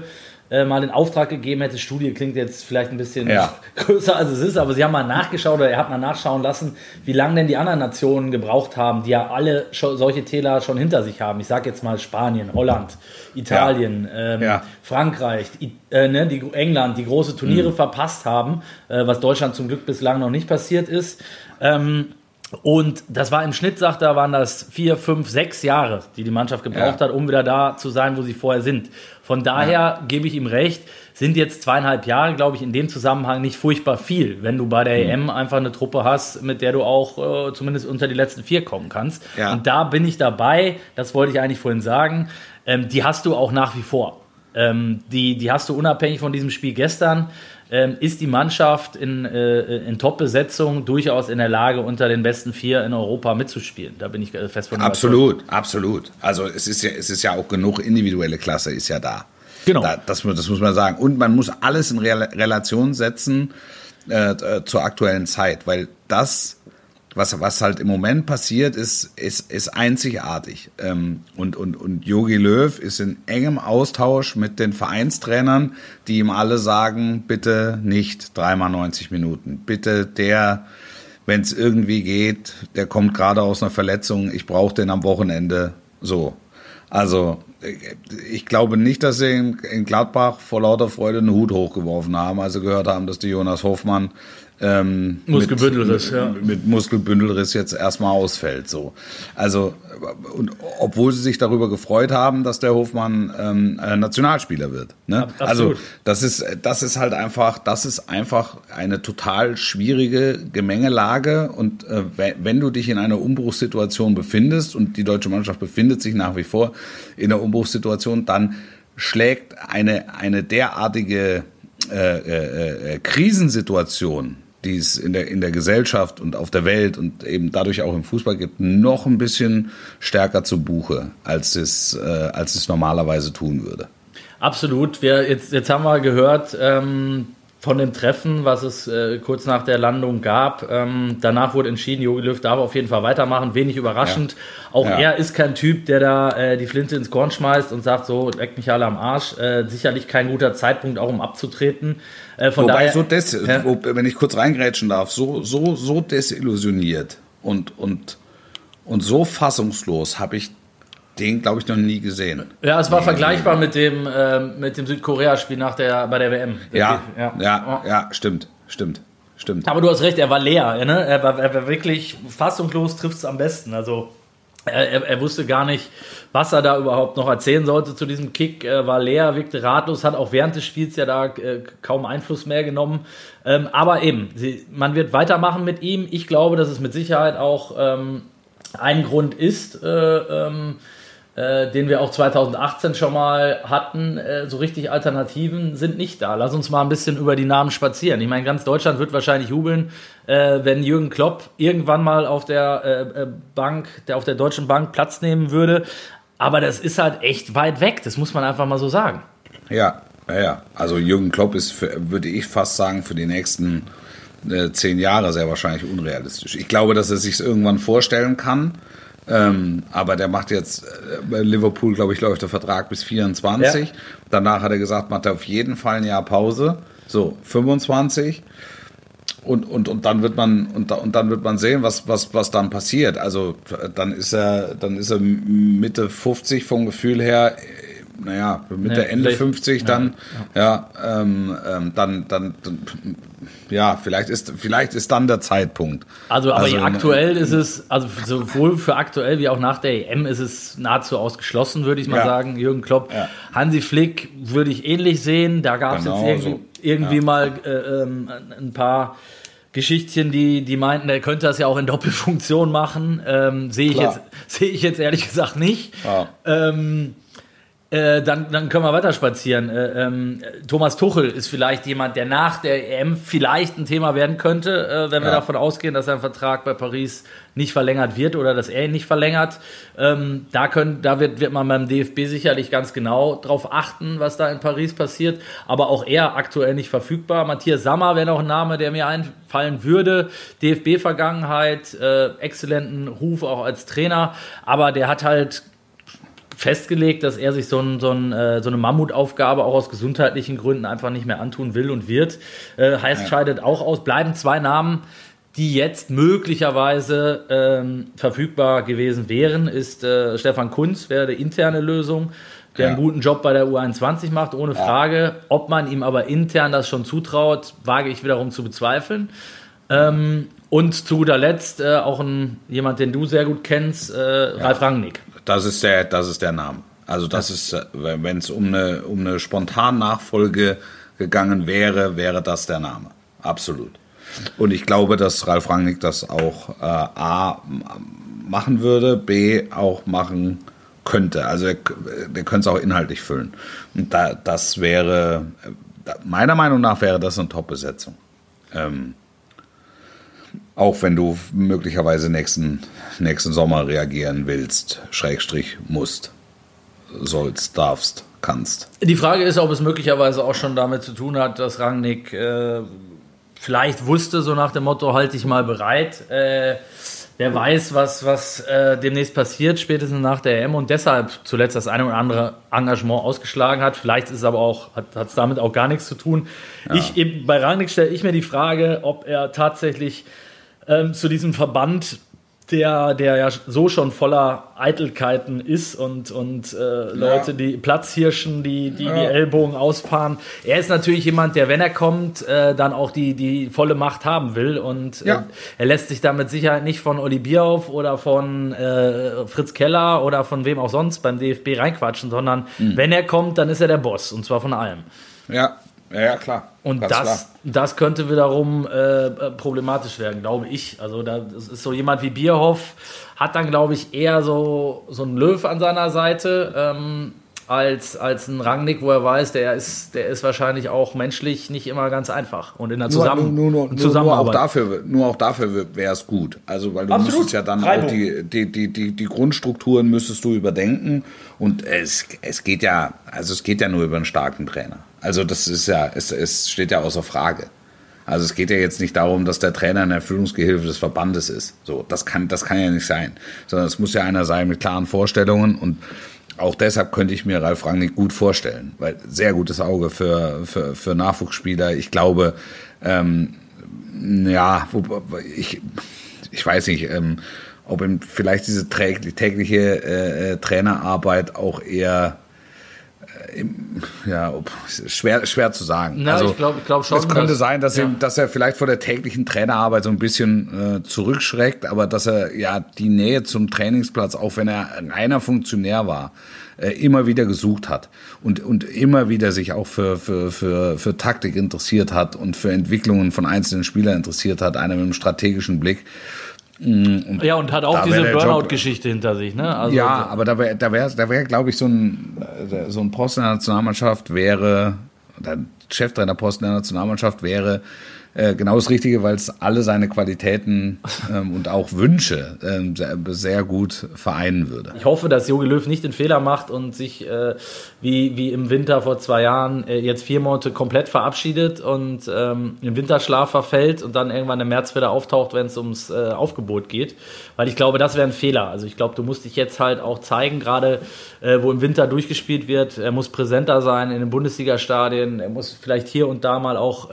mal in Auftrag gegeben hätte. Studie klingt jetzt vielleicht ein bisschen ja. größer als es ist, aber sie haben mal nachgeschaut oder er hat mal nachschauen lassen, wie lange denn die anderen Nationen gebraucht haben, die ja alle solche Täler schon hinter sich haben. Ich sage jetzt mal Spanien, Holland, Italien, ja. Ähm, ja. Frankreich, äh, ne, die, England, die große Turniere mhm. verpasst haben, äh, was Deutschland zum Glück bislang noch nicht passiert ist. Ähm, und das war im Schnitt, sagt er, waren das vier, fünf, sechs Jahre, die die Mannschaft gebraucht ja. hat, um wieder da zu sein, wo sie vorher sind. Von daher ja. gebe ich ihm recht, sind jetzt zweieinhalb Jahre, glaube ich, in dem Zusammenhang nicht furchtbar viel, wenn du bei der mhm. EM einfach eine Truppe hast, mit der du auch äh, zumindest unter die letzten vier kommen kannst. Ja. Und da bin ich dabei, das wollte ich eigentlich vorhin sagen, ähm, die hast du auch nach wie vor. Ähm, die, die hast du unabhängig von diesem Spiel gestern ähm, ist die Mannschaft in, äh, in Top-Besetzung durchaus in der Lage, unter den besten vier in Europa mitzuspielen. Da bin ich äh, fest von Absolut, absolut. Also es ist ja, es ist ja auch genug individuelle Klasse ist ja da. Genau. Da, das, das muss man sagen. Und man muss alles in Relation setzen äh, äh, zur aktuellen Zeit, weil das was, was halt im Moment passiert, ist, ist, ist einzigartig. Ähm, und, und, und Jogi Löw ist in engem Austausch mit den Vereinstrainern, die ihm alle sagen, bitte nicht dreimal 90 Minuten. Bitte der, wenn es irgendwie geht, der kommt gerade aus einer Verletzung, ich brauche den am Wochenende so. Also ich glaube nicht, dass sie in, Gladbach vor lauter Freude einen Hut hochgeworfen haben, als sie gehört haben, dass die Jonas Hofmann ähm, Muskelbündelriss, mit, ja. mit Muskelbündelriss jetzt erstmal ausfällt. So. Also, und obwohl sie sich darüber gefreut haben, dass der Hofmann ähm, äh, Nationalspieler wird. Ne? Also absolut. das ist, das ist halt einfach, das ist einfach eine total schwierige Gemengelage. Und äh, wenn, du dich in einer Umbruchssituation befindest und die deutsche Mannschaft befindet sich nach wie vor in der Umbruchssituation, dann schlägt eine, eine derartige äh, äh, äh, Krisensituation, die es in der, in der Gesellschaft und auf der Welt und eben dadurch auch im Fußball gibt, noch ein bisschen stärker zu Buche, als es, äh, als es normalerweise tun würde. Absolut. Wir, jetzt, jetzt haben wir gehört ähm, von dem Treffen, was es äh, kurz nach der Landung gab. Ähm, danach wurde entschieden, Jogi Löw darf auf jeden Fall weitermachen. Wenig überraschend. Auch Ja. er ist kein Typ, der da äh, die Flinte ins Korn schmeißt und sagt, so, leck mich alle am Arsch. Äh, sicherlich kein guter Zeitpunkt, auch um abzutreten. Äh, von Wobei daher, so des, Ja. wo, wenn ich kurz reingrätschen darf, so, so, so desillusioniert und, und, und so fassungslos habe ich den, glaube ich, noch nie gesehen. ja, es war vergleichbar mit dem, ähm, mit dem Südkorea-Spiel nach der, bei der WM. Ja, ja, ja, stimmt, stimmt, stimmt. Aber du hast recht, er war leer. Ne? Er, war, er war wirklich fassungslos, trifft es am besten. Also er, er, er wusste gar nicht, was er da überhaupt noch erzählen sollte zu diesem Kick. Er war leer, wirkte ratlos, hat auch während des Spiels ja da äh, kaum Einfluss mehr genommen. Ähm, aber eben, sie, man wird weitermachen mit ihm. Ich glaube, dass es mit Sicherheit auch ähm, ein Grund ist, äh, ähm, äh, den wir auch 2018 schon mal hatten. Äh, so richtig Alternativen sind nicht da. Lass uns mal ein bisschen über die Namen spazieren. Ich meine, ganz Deutschland wird wahrscheinlich jubeln, äh, wenn Jürgen Klopp irgendwann mal auf der äh, äh, Bank, der auf der Deutschen Bank Platz nehmen würde. Aber das ist halt echt weit weg. Das muss man einfach mal so sagen. Ja, ja. Also Jürgen Klopp ist, für, würde ich fast sagen, für die nächsten äh, zehn Jahre sehr wahrscheinlich unrealistisch. Ich glaube, dass er sich irgendwann vorstellen kann. Ähm, aber der macht jetzt äh, bei Liverpool, glaube ich, läuft der Vertrag bis 24. Ja. Danach hat er gesagt, macht er auf jeden Fall ein Jahr Pause. So, 25. Und, und, und dann wird man und, und dann wird man sehen, was, was, was dann passiert. Also dann ist er, dann ist er Mitte 50 vom Gefühl her, naja, Mitte, Ja, Ende vielleicht- 50 dann, ja, ähm, ähm, dann, dann, dann, ja, vielleicht ist, vielleicht ist dann der Zeitpunkt. Also, aber Also, aktuell ist es, also sowohl für aktuell wie auch nach der EM ist es nahezu ausgeschlossen, würde ich mal Ja. sagen. Jürgen Klopp, Ja. Hansi Flick würde ich ähnlich sehen. Da gab es Genau jetzt irgendwie, so. irgendwie Ja. mal äh, ähm, ein paar Geschichtchen, die, die meinten, er könnte das ja auch in Doppelfunktion machen. Ähm, sehe ich, jetzt- sehe ich jetzt ehrlich gesagt nicht. Ja. Ähm, äh, dann, dann können wir weiter spazieren. Äh, ähm, Thomas Tuchel ist vielleicht jemand, der nach der EM vielleicht ein Thema werden könnte, äh, wenn wir Ja. davon ausgehen, dass sein Vertrag bei Paris nicht verlängert wird oder dass er ihn nicht verlängert. Ähm, da können, da wird, wird man beim DFB sicherlich ganz genau drauf achten, was da in Paris passiert. Aber auch er aktuell nicht verfügbar. Matthias Sammer wäre noch ein Name, der mir einfallen würde. DFB-Vergangenheit, äh, exzellenten Ruf auch als Trainer, aber der hat halt festgelegt, dass er sich so, ein, so, ein, äh, so eine Mammutaufgabe auch aus gesundheitlichen Gründen einfach nicht mehr antun will und wird. Äh, heißt, scheidet auch aus. Bleiben zwei Namen, die jetzt möglicherweise ähm, verfügbar gewesen wären, ist äh, Stefan Kunz, wäre die interne Lösung, der Ja. einen guten Job bei der U21 macht, ohne Frage. Ob man ihm aber intern das schon zutraut, wage ich wiederum zu bezweifeln. Ähm, und zu guter Letzt äh, auch ein, jemand, den du sehr gut kennst, äh, Ralf Rangnick. Das ist der, das ist der Name. Also das ist, äh, wenn es um eine, um eine Spontannachfolge gegangen wäre, wäre das der Name. Absolut. Und ich glaube, dass Ralf Rangnick das auch äh, A machen würde, B auch machen könnte. Also er, der könnte es auch inhaltlich füllen. Und da, das wäre, äh, meiner Meinung nach wäre das eine Top-Besetzung. Ähm, auch wenn du möglicherweise nächsten, nächsten Sommer reagieren willst, Schrägstrich musst, sollst, darfst, kannst. Die Frage ist, ob es möglicherweise auch schon damit zu tun hat, dass Rangnick äh, vielleicht wusste, so nach dem Motto, halt dich mal bereit. Äh, wer weiß, was, was äh, demnächst passiert, spätestens nach der EM und deshalb zuletzt das eine oder andere Engagement ausgeschlagen hat. Vielleicht ist es aber auch, hat es damit auch gar nichts zu tun. Ich, eben, bei Rangnick stelle ich mir die Frage, ob er tatsächlich ähm, zu diesem Verband der, der ja so schon voller Eitelkeiten ist und, und äh, Leute, ja. die Platzhirschen, die, die, ja. die Ellbogen ausfahren. Er ist natürlich jemand, der, wenn er kommt, äh, dann auch die, die volle Macht haben will. Und äh, ja. er lässt sich da mit Sicherheit nicht von Oli Bierhoff oder von äh, Fritz Keller oder von wem auch sonst beim DFB reinquatschen, sondern mhm. wenn er kommt, dann ist er der Boss und zwar von allem. Ja, ja, ja klar. Und das, das könnte wiederum äh, äh, problematisch werden, glaube ich. Also da ist so jemand wie Bierhoff, hat dann, glaube ich, eher so, so einen Löw an seiner Seite. Ähm, als, als ein Rangnick, wo er weiß, der ist, der ist wahrscheinlich auch menschlich nicht immer ganz einfach. Und in der Zusammen nur, nur, nur, Zusammenarbeit. Nur auch dafür, nur auch dafür wäre es gut. Also, weil du Absolut. müsstest ja dann Reibung. auch die, die, die, die, die Grundstrukturen müsstest du überdenken. Und es, es geht ja, also es geht ja nur über einen starken Trainer. Also das ist ja, es, es steht ja außer Frage. Also es geht ja jetzt nicht darum, dass der Trainer ein Erfüllungsgehilfe des Verbandes ist. So, das kann, das kann ja nicht sein. Sondern es muss ja einer sein mit klaren Vorstellungen und auch deshalb könnte ich mir Ralf Rangnick gut vorstellen, weil sehr gutes Auge für, für, für Nachwuchsspieler. Ich glaube, ähm, ja, ich, ich weiß nicht, ähm, ob ihm vielleicht diese tägliche äh, äh, Trainerarbeit auch eher ja, schwer, schwer zu sagen. Na, also, ich glaube ich glaub schon. Es könnte dass, sein, dass, ja. ihm, dass er vielleicht vor der täglichen Trainerarbeit so ein bisschen äh, zurückschreckt, aber dass er ja die Nähe zum Trainingsplatz, auch wenn er ein reiner Funktionär war, äh, immer wieder gesucht hat und, und immer wieder sich auch für, für, für, für Taktik interessiert hat und für Entwicklungen von einzelnen Spielern interessiert hat, einer mit einem strategischen Blick. Mm, und ja, und hat auch diese Burnout-Geschichte hinter sich, ne? Also, ja, aber da wäre, da wäre, da wäre, glaube ich, so ein, äh, so ein Posten in der Nationalmannschaft wäre, der Cheftrainerposten der Nationalmannschaft wäre äh, genau das Richtige, weil es alle seine Qualitäten ähm, und auch Wünsche ähm, sehr, sehr, gut vereinen würde. Ich hoffe, dass Jogi Löw nicht den Fehler macht und sich äh, wie, wie im Winter vor zwei Jahren äh, jetzt vier Monate komplett verabschiedet und ähm, im Winterschlaf verfällt und dann irgendwann im März wieder auftaucht, wenn es ums äh, Aufgebot geht. Weil ich glaube, das wäre ein Fehler. Also ich glaube, du musst dich jetzt halt auch zeigen, gerade äh, wo im Winter durchgespielt wird. Er muss präsenter sein in den Bundesliga-Stadien. Er muss vielleicht hier und da mal auch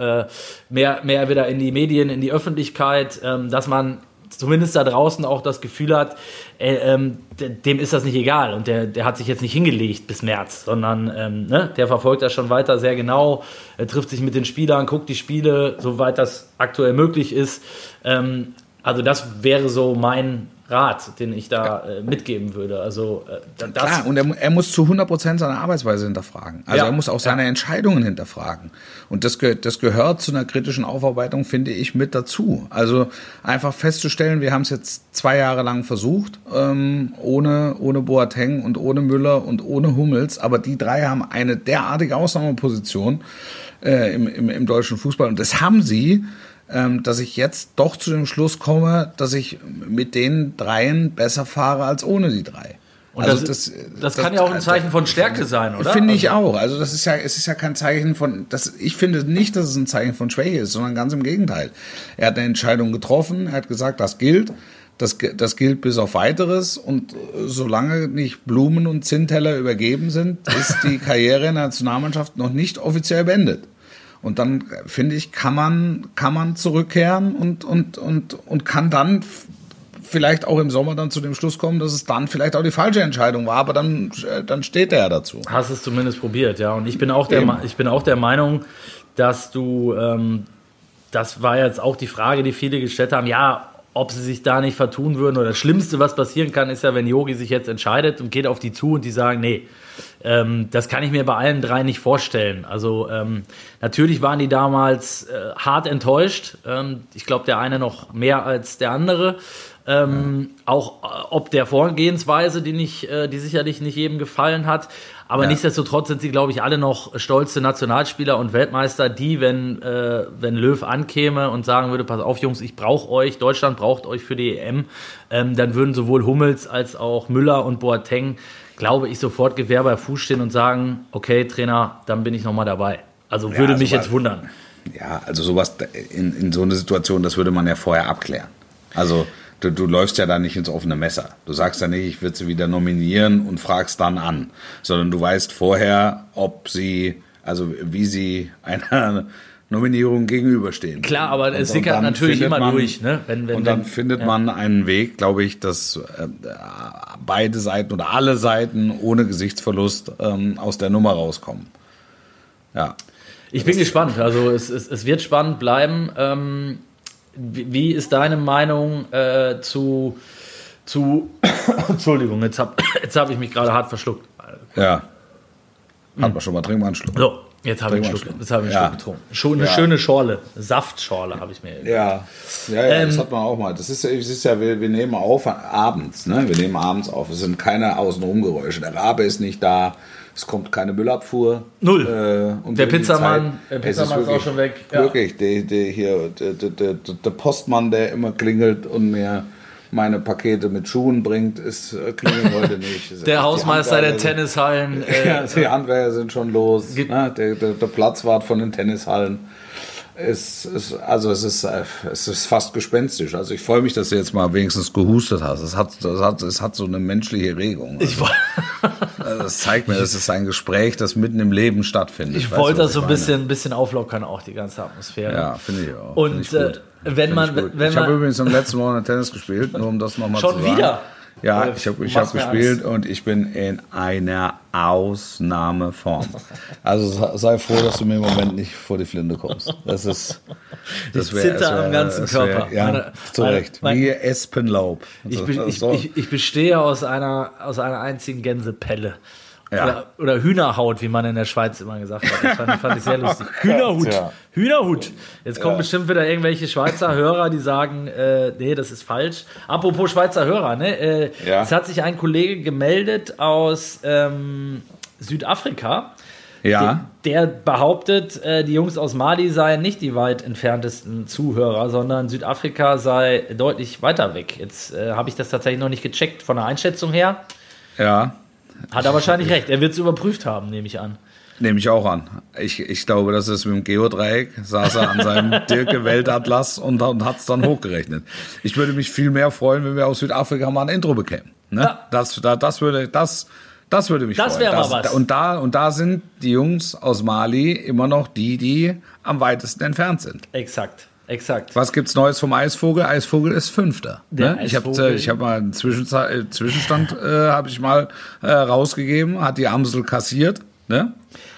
mehr, mehr mehr wieder in die Medien, in die Öffentlichkeit, ähm, dass man zumindest da draußen auch das Gefühl hat, äh, ähm, dem ist das nicht egal und der, der hat sich jetzt nicht hingelegt bis März, sondern ähm, ne, der verfolgt das schon weiter sehr genau, er trifft sich mit den Spielern, guckt die Spiele, soweit das aktuell möglich ist. Ähm, also das wäre so mein Rat, den ich da äh, mitgeben würde. Also äh, Klar, und er, er, muss zu 100 Prozent seine Arbeitsweise hinterfragen. Also ja, er muss auch seine ja. Entscheidungen hinterfragen. Und das, das gehört zu einer kritischen Aufarbeitung, finde ich, mit dazu. Also einfach festzustellen, wir haben es jetzt zwei Jahre lang versucht, ähm, ohne, ohne Boateng und ohne Müller und ohne Hummels, aber die drei haben eine derartige Ausnahmeposition äh, im, im, im deutschen Fußball. Und das haben sie dass ich jetzt doch zu dem Schluss komme, dass ich mit den dreien besser fahre als ohne die drei. Und also das, das, das, kann ja auch ein Zeichen von Stärke sein, oder? Finde ich also auch. Also das ist ja, es ist ja kein Zeichen von, das, ich finde nicht, dass es ein Zeichen von Schwäche ist, sondern ganz im Gegenteil. Er hat eine Entscheidung getroffen, er hat gesagt, das gilt. Das, das gilt bis auf weiteres und solange nicht Blumen und Zinnteller übergeben sind, ist die Karriere in der Nationalmannschaft noch nicht offiziell beendet. Und dann, finde ich, kann man, kann man zurückkehren und, und, und, und kann dann vielleicht auch im Sommer dann zu dem Schluss kommen, dass es dann vielleicht auch die falsche Entscheidung war, aber dann, dann steht er ja dazu. Hast es zumindest probiert, ja. Und ich bin auch der, ich bin auch der Meinung, dass du, ähm, das war jetzt auch die Frage, die viele gestellt haben, ja, ob sie sich da nicht vertun würden. Oder das Schlimmste, was passieren kann, ist ja, wenn Yogi sich jetzt entscheidet und geht auf die zu und die sagen, nee, ähm, das kann ich mir bei allen drei nicht vorstellen. Also ähm, natürlich waren die damals äh, hart enttäuscht. Ähm, ich glaube, der eine noch mehr als der andere. Ähm, ja. Auch äh, ob der Vorgehensweise, die, nicht, äh, die sicherlich nicht jedem gefallen hat. Aber ja. nichtsdestotrotz sind sie, glaube ich, alle noch stolze Nationalspieler und Weltmeister, die, wenn, äh, wenn Löw ankäme und sagen würde, pass auf, Jungs, ich brauche euch, Deutschland braucht euch für die EM, ähm, dann würden sowohl Hummels als auch Müller und Boateng glaube ich, sofort Gewehr bei Fuß stehen und sagen, okay, Trainer, dann bin ich nochmal dabei. Also würde ja, mich jetzt wundern. Ja, also sowas in, in so eine Situation, das würde man ja vorher abklären. Also du, du läufst ja da nicht ins offene Messer. Du sagst ja nicht, ich würde sie wieder nominieren und fragst dann an, sondern du weißt vorher, ob sie, also wie sie einer Nominierungen gegenüberstehen. Klar, aber Und- es sickert natürlich immer durch, ne? Wenn, wenn, und dann wenn, findet ja. man einen Weg, glaube ich, dass äh, beide Seiten oder alle Seiten ohne Gesichtsverlust ähm, aus der Nummer rauskommen. Ja. Ich bin gespannt. Also es, es, es wird spannend bleiben. Ähm, wie, ist deine Meinung äh, zu, zu Entschuldigung, jetzt habe jetzt hab ich mich gerade hart verschluckt. Ja. Hat man schon mal, trink mal einen Schluck. So, jetzt habe ich einen Schluck, jetzt habe ich einen Ja. Schluck getrunken. Schon eine Ja. schöne Schorle, Saftschorle habe ich mir. Ja, ja, ja Ähm, das hat man auch mal. Das ist, ja- es ist ja, wir, wir nehmen auf abends, ne? Wir nehmen abends auf. Es sind keine Außenrumgeräusche. Der Rabe ist nicht da. Es kommt keine Müllabfuhr. Null. Äh, und Der Pizzamann- der Pizzamann ist auch wirklich- schon weg, ja. Wirklich, der, der hier, der, der, der, der Postmann, der immer klingelt und mir meine Pakete mit Schuhen bringt, ist äh, klingelt heute nicht. Der Hausmeister der Tennishallen. Äh, ja, die Handwerker sind schon los. Ne? Der, der, der Platzwart von den Tennishallen ist, ist also es ist, es ist fast gespenstisch. Also ich freue mich, dass du jetzt mal wenigstens gehustet hast. Es hat, es hat, es hat so eine menschliche Regung. ich woll- Also das zeigt mir, das ist ein Gespräch, das mitten im Leben stattfindet. ich wollte das so ein bisschen, bisschen auflockern, auch die ganze Atmosphäre. Ja, finde ich auch. Und ich äh, wenn man, ich gut. wenn ich habe man, übrigens im letzten Wochenende Tennis gespielt, nur um das nochmal zu Schon sagen. wieder? Ja, ich habe du ich hab gespielt und ich bin in einer Ausnahmeform. Also sei- froh, dass du mir im Moment nicht vor die Flinte kommst. Das ist. Das Ich zitter am ganzen wär- Körper. Ja, Meine- zu meine- Recht. mein- Wie Espenlaub. ich, So- be- ich, ich, ich bestehe aus einer, aus einer einzigen Gänsepelle. Ja. Oder, oder Hühnerhaut, wie man in der Schweiz immer gesagt hat. Das fand, fand ich sehr lustig. Hühnerhut. Ja. Hühnerhut. Jetzt kommen bestimmt wieder irgendwelche Schweizer Hörer, die sagen, äh, nee, das ist falsch. Apropos Schweizer Hörer, ne? Äh, Ja. Es hat sich ein Kollege gemeldet aus ähm, Südafrika. ja. Der behauptet, äh, die Jungs aus Mali seien nicht die weit entferntesten Zuhörer, sondern Südafrika sei deutlich weiter weg. Jetzt äh, habe ich das tatsächlich noch nicht gecheckt von der Einschätzung her. Ja. Hat er wahrscheinlich recht. Er wird es überprüft haben, nehme ich an. Nehme ich auch an. Ich, ich glaube, das ist mit dem Geodreieck, saß er an seinem Dirke-Weltatlas und, und hat es dann hochgerechnet. Ich würde mich viel mehr freuen, wenn wir aus Südafrika mal ein Intro bekämen. Ne? Ja. Das, da, das, würde, das, das würde mich Das freuen. wär mal was. Und, da, und da sind die Jungs aus Mali immer noch die, die am weitesten entfernt sind. Exakt, exakt. Was gibt's Neues vom Eisvogel? Eisvogel ist Fünfter. Ne? Ich habe ich hab mal einen Zwischenza- äh, Zwischenstand äh, habe ich mal äh, rausgegeben, hat die Amsel kassiert. Ne?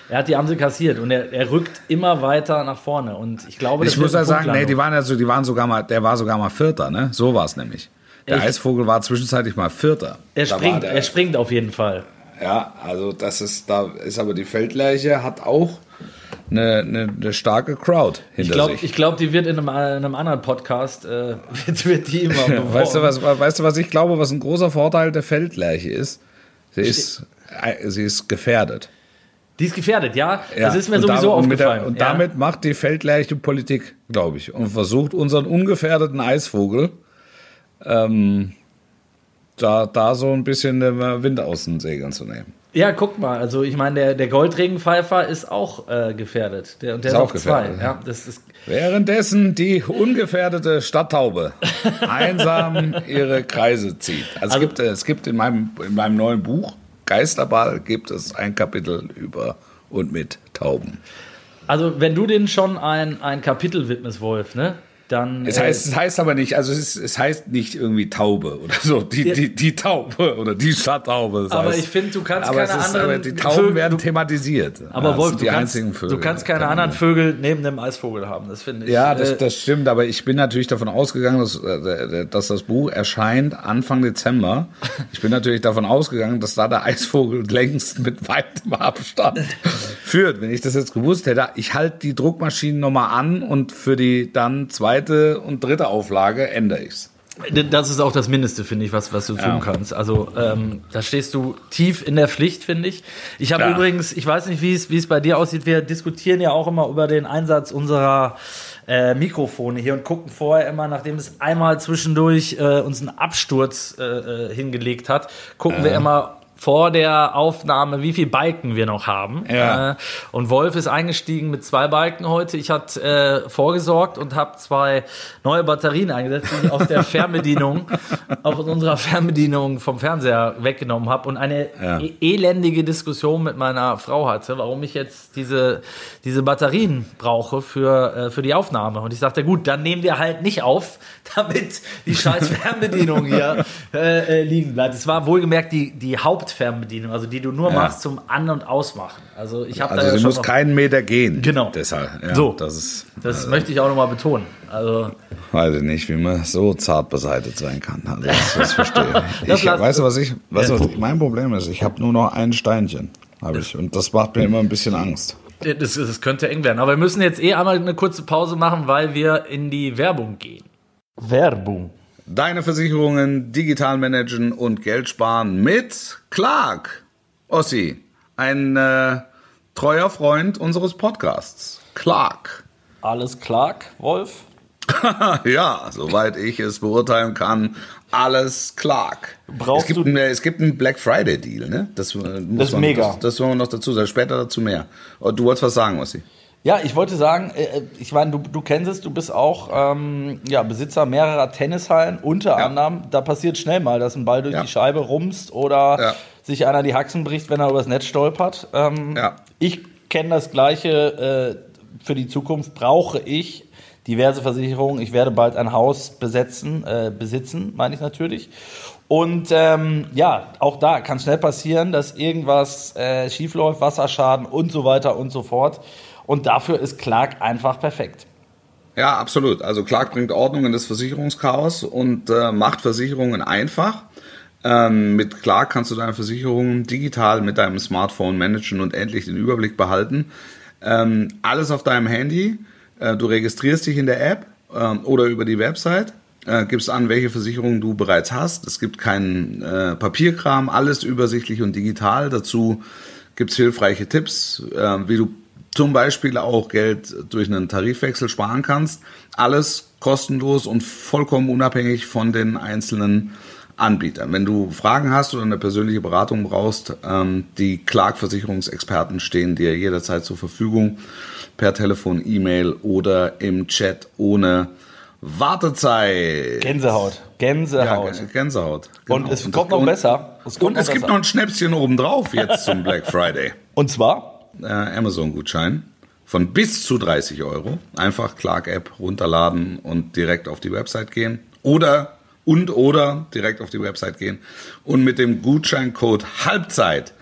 Er hat die Amsel kassiert und er, er rückt immer weiter nach vorne. Und ich glaube, Ich muss ja sagen, nee, die waren also, die waren sogar mal, der war sogar mal Vierter, ne? So war es nämlich. Der Echt? Eisvogel war zwischenzeitlich mal Vierter. er Da springt, der, er springt auf jeden Fall. Ja, also das ist, da ist aber die Feldleiche hat auch eine, eine, eine starke Crowd hinter Ich glaube, sich. ich glaub, die wird in einem, in einem anderen Podcast, äh, wird, wird die immer beworben. weißt du, was, weißt du, was ich glaube, was ein großer Vorteil der Feldleiche ist? Sie ist, äh, sie ist gefährdet. Die ist gefährdet, ja? Ja, Das ist mir und sowieso da- und mit der- aufgefallen. Und ja. damit macht die Feldleiche Politik, glaube ich, und versucht unseren ungefährdeten Eisvogel ähm, da, da so ein bisschen den Wind aus den Segeln zu nehmen. Ja, guck mal, also ich meine, der, der Goldregenpfeifer ist auch äh, gefährdet. Der, und der Ist ist, auch auf zwei. gefährdet, Ja, das ist, Währenddessen die ungefährdete Stadttaube einsam ihre Kreise zieht. Also, Also- es, gibt, äh, es gibt in meinem, in meinem neuen Buch Geisterball gibt es ein Kapitel über und mit Tauben. also wenn du denen schon ein, ein Kapitel widmest, Wolf, ne? Dann. Es äh, heißt, es heißt aber nicht, also es, ist, es heißt nicht irgendwie Taube oder so, die, Ja. die, die Taube oder die Stadttaube. Das Aber heißt. ich finde, du kannst keine ist, anderen aber die Tauben Vögel- werden thematisiert. aber Ja, Wolf, du kannst, du kannst keine anderen Vögel neben dem Eisvogel haben. Das finde ich. Ja, das, äh, das stimmt, aber ich bin natürlich davon ausgegangen, dass, äh, dass das Buch erscheint Anfang Dezember. Ich bin natürlich davon ausgegangen, dass da der Eisvogel längst mit weitem Abstand führt. Wenn ich das jetzt gewusst hätte, ich halte die Druckmaschinen nochmal an und für die dann zweite und dritte Auflage ändere ich's. Das ist auch das Mindeste, finde ich, was, was du tun Ja. kannst. Also ähm, da stehst du tief in der Pflicht, finde ich. Ich habe Ja. übrigens, ich weiß nicht, wie es wie es bei dir aussieht. Wir diskutieren ja auch immer über den Einsatz unserer äh, Mikrofone hier und gucken vorher immer, nachdem es einmal zwischendurch äh, uns einen Absturz äh, äh, hingelegt hat, gucken wir immer, vor der Aufnahme, wie viel Balken wir noch haben. Ja. Äh, und Wolf ist eingestiegen mit zwei Balken heute. Ich hatte äh, vorgesorgt und habe zwei neue Batterien eingesetzt, die ich aus der Fernbedienung, aus unserer Fernbedienung vom Fernseher weggenommen habe und eine Ja. e elendige Diskussion mit meiner Frau hatte, warum ich jetzt diese, diese Batterien brauche für, äh, für die Aufnahme. Und ich sagte, gut, dann nehmen wir halt nicht auf, damit die scheiß Fernbedienung hier äh, äh, liegen bleibt. Es war wohlgemerkt die, die Hauptfernbedienung, also die du nur Ja. machst zum An- und Ausmachen. Also ich habe da Also ja sie schon muss keinen Meter gehen. Genau. Deshalb, ja, So. das ist, das möchte ich auch nochmal betonen. Also weiß ich nicht, wie man so zart beseitigt sein kann. Also das, das verstehe ich. Das ich weißt du, was ich, weißt du, was mein Problem ist? Ich habe nur noch ein Steinchen, habe ich. Und das macht mir immer ein bisschen Angst. das, das könnte eng werden. Aber wir müssen jetzt eh einmal eine kurze Pause machen, weil wir in die Werbung gehen. Werbung. Deine Versicherungen digital managen und Geld sparen mit Clark. Ossi, ein äh, treuer Freund unseres Podcasts. Clark. Alles klar, Wolf? ja, soweit ich es beurteilen kann, alles Clark. Brauchst es gibt, du- einen, es gibt einen Black Friday Deal, ne? Das, äh, muss Das ist man, mega. Das, das wollen wir noch dazu sagen. Später dazu mehr. Oh, Du wolltest was sagen, Ossi? Ja, ich wollte sagen, äh, ich meine, du, du kennst es, du bist auch ähm, ja, Besitzer mehrerer Tennishallen. Unter Ja. anderem, da passiert schnell mal, dass ein Ball durch Ja. die Scheibe rumst oder Ja. sich einer die Haxen bricht, wenn er übers Netz stolpert. Ähm. Ich kenne das Gleiche. Äh, für die Zukunft brauche ich diverse Versicherungen. Ich werde bald ein Haus besetzen, äh, besitzen, meine ich natürlich. Und ähm, ja, auch da kann schnell passieren, dass irgendwas äh, schiefläuft, Wasserschaden und so weiter und so fort. Und dafür ist Clark einfach perfekt. Ja, absolut. Also Clark bringt Ordnung in das Versicherungschaos und äh, macht Versicherungen einfach. Ähm, mit Clark kannst du deine Versicherungen digital mit deinem Smartphone managen und endlich den Überblick behalten. Ähm, alles auf deinem Handy. Äh, du registrierst dich in der App ähm, oder über die Website. Äh, gibst an, welche Versicherungen du bereits hast. Es gibt keinen äh, Papierkram, alles übersichtlich und digital. Dazu gibt's hilfreiche Tipps, äh, wie du zum Beispiel auch Geld durch einen Tarifwechsel sparen kannst. Alles kostenlos und vollkommen unabhängig von den einzelnen Anbietern. Wenn du Fragen hast oder eine persönliche Beratung brauchst, ähm, die Clark-Versicherungsexperten stehen dir jederzeit zur Verfügung per Telefon, E-Mail oder im Chat ohne Wartezeit. Gänsehaut. Gänsehaut. Ja, Gänsehaut. Und Genau. es kommt noch und, besser. Es Und es gibt besser. noch ein Schnäpschen obendrauf jetzt zum Black Friday Und zwar? Äh, Amazon-Gutschein von bis zu 30 Euro. Einfach Clark-App runterladen und direkt auf die Website gehen. Oder und oder direkt auf die Website gehen. Und mit dem Gutscheincode Halbzeit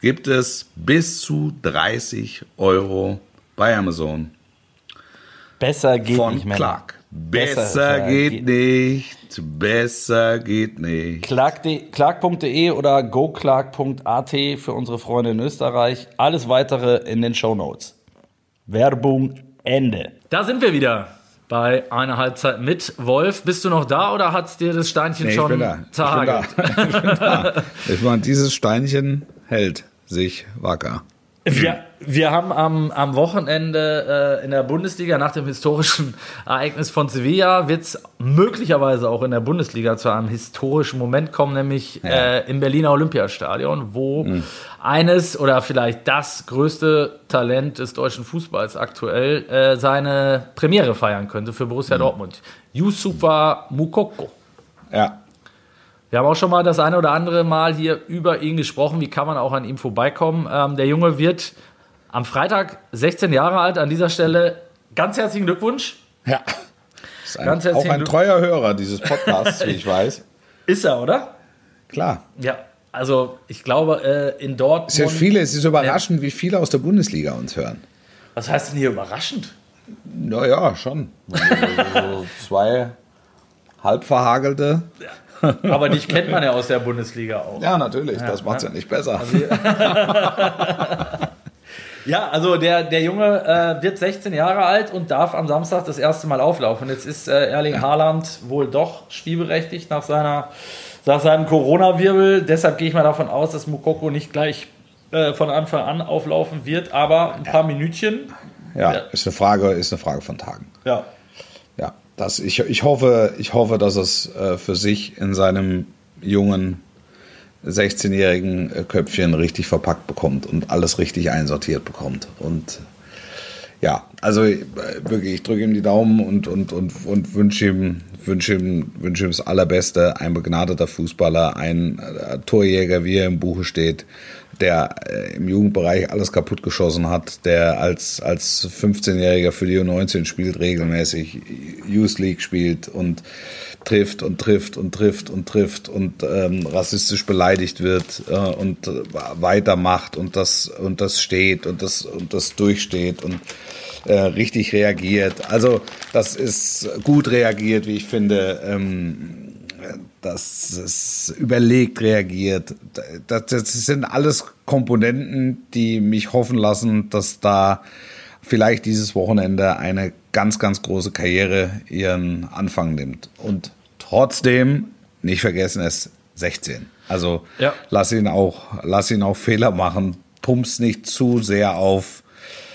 gibt es bis zu 30 Euro bei Amazon Besser geht von nicht mehr. Clark. Besser, Besser, äh, geht, nicht. Besser geht nicht. Clark.de Clark.de oder goclark.at für unsere Freunde in Österreich. Alles weitere in den Show Notes. Werbung Ende. Da sind wir wieder bei einer Halbzeit mit Wolf. Bist du noch da oder hat dir das Steinchen Nee, ich schon bin da. Ich bin da. Ich bin da. Ich meine, dieses Steinchen hält sich wacker. Wir, wir haben am, am Wochenende äh, in der Bundesliga nach dem historischen Ereignis von Sevilla wird es möglicherweise auch in der Bundesliga zu einem historischen Moment kommen, nämlich äh, im Berliner Olympiastadion, wo eines oder vielleicht das größte Talent des deutschen Fußballs aktuell äh, seine Premiere feiern könnte für Borussia Dortmund. Yusufa Mukoko. Ja. Wir haben auch schon mal das eine oder andere Mal hier über ihn gesprochen. Wie kann man auch an ihm vorbeikommen? Ähm, der Junge wird am Freitag 16 Jahre alt. An dieser Stelle ganz herzlichen Glückwunsch. Ja. Ist ein, Ganz auch herzlichen ein Glück- treuer Hörer dieses Podcasts, wie ich weiß. Ist er, oder? Klar. Ja. Also ich glaube, äh, in Dortmund. Es, sind viele, es ist überraschend, wie viele aus der Bundesliga uns hören. Was heißt denn hier überraschend? Naja, schon. so zwei halbverhagelte. Aber dich kennt man ja aus der Bundesliga auch. Ja, natürlich. das macht es ja nicht besser. Ja, also der, der Junge äh, wird 16 Jahre alt und darf am Samstag das erste Mal auflaufen. Jetzt ist äh, Erling Haaland wohl doch spielberechtigt nach, seiner, nach seinem Corona-Wirbel. Deshalb gehe ich mal davon aus, dass Mukoko nicht gleich äh, von Anfang an auflaufen wird, aber ein paar Minütchen. ja, Ja. ist eine Frage, ist eine Frage von Tagen. Ja. Das, ich, ich, hoffe, ich hoffe, dass es äh, für sich in seinem jungen 16-jährigen äh, Köpfchen richtig verpackt bekommt und alles richtig einsortiert bekommt. Und ja, also äh, wirklich, ich drücke ihm die Daumen und, und, und, und wünsche ihm, wünsche ihm, wünsche ihm das Allerbeste. Ein begnadeter Fußballer, ein äh, Torjäger, wie er im Buche steht, der äh, im Jugendbereich alles kaputt geschossen hat, der als, als 15-Jähriger für die U19 spielt, regelmäßig Youth League spielt und trifft und trifft und trifft und trifft und ähm, rassistisch beleidigt wird äh, und äh, weitermacht und das und das steht und das und das durchsteht und äh, richtig reagiert. Also das ist gut reagiert, wie ich finde. Ähm, dass es überlegt reagiert. Das, das sind alles Komponenten, die mich hoffen lassen, dass da vielleicht dieses Wochenende eine ganz, ganz große Karriere ihren Anfang nimmt. Und trotzdem, nicht vergessen, es 16. Also ja. lass ihn auch, lass ihn auch Fehler machen, pump's nicht zu sehr auf.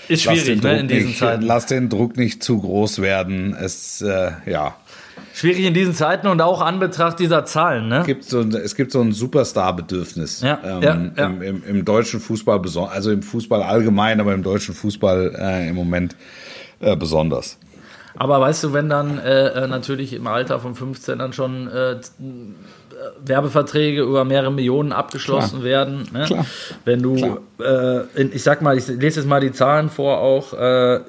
Ist schwierig, ne, in diesen nicht, Zeiten. Lass den Druck nicht zu groß werden. Es, äh, ja. Schwierig in diesen Zeiten und auch an Betracht dieser Zahlen. Ne? Es gibt so, es gibt so ein Superstar-Bedürfnis ja, ähm, ja, ja. Im, im, Im, deutschen Fußball, also im Fußball allgemein, aber im deutschen Fußball äh, im Moment äh, besonders. Aber weißt du, wenn dann äh, äh natürlich im Alter von 15 dann schon äh, Werbeverträge über mehrere Millionen abgeschlossen Klar. werden. Ne? Klar. Wenn du, äh, in, ich sag mal, ich lese jetzt mal die Zahlen vor, auch äh,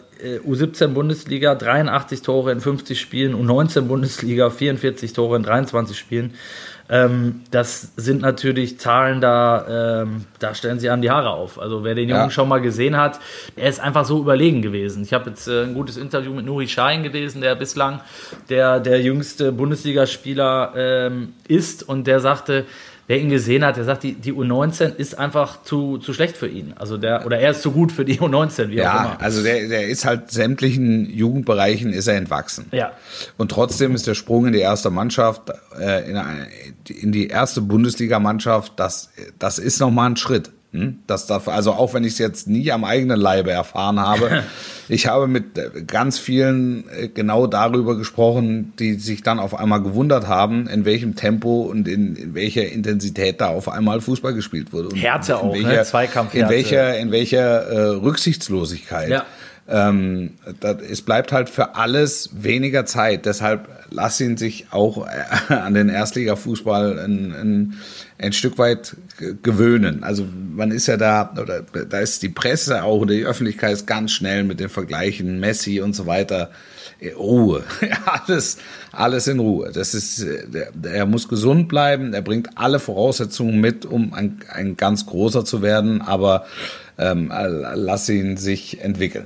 U17 Bundesliga 83 Tore in 50 Spielen, U19 Bundesliga 44 Tore in 23 Spielen. Ähm, das sind natürlich Zahlen, da, ähm, da stellen sie an die Haare auf. Also wer den Jungen ja. schon mal gesehen hat, er ist einfach so überlegen gewesen. Ich habe jetzt äh, ein gutes Interview mit Nuri Schein gelesen, der bislang der, der jüngste Bundesligaspieler ähm, ist und der sagte, wer ihn gesehen hat, der sagt, die, die U19 ist einfach zu, zu schlecht für ihn. Also der, oder er ist zu gut für die U19, wie ja, auch immer. also der, der ist halt sämtlichen Jugendbereichen ist er entwachsen. Ja. Und trotzdem ist der Sprung in die erste Mannschaft, äh, in, eine, in die erste Bundesligamannschaft, das, das ist nochmal ein Schritt. Hm? Das darf, also auch wenn ich es jetzt nie am eigenen Leibe erfahren habe, ich habe mit äh, ganz vielen äh, genau darüber gesprochen, die sich dann auf einmal gewundert haben, in welchem Tempo und in, in welcher Intensität da auf einmal Fußball gespielt wurde. Und Härte auch, welcher, ne? Zweikampf. In welcher, in welcher äh, Rücksichtslosigkeit. Ja. Ähm, das, es bleibt halt für alles weniger Zeit. Deshalb lass ihn sich auch äh, an den Erstligafußball ein, ein, ein Stück weit gewöhnen. Also man ist ja da, oder da ist die Presse auch oder die Öffentlichkeit ist ganz schnell mit den Vergleichen Messi und so weiter. Ruhe. alles, alles in Ruhe. Das ist, er muss gesund bleiben. Er bringt alle Voraussetzungen mit, um ein, ein ganz großer zu werden. Aber ähm, lass ihn sich entwickeln.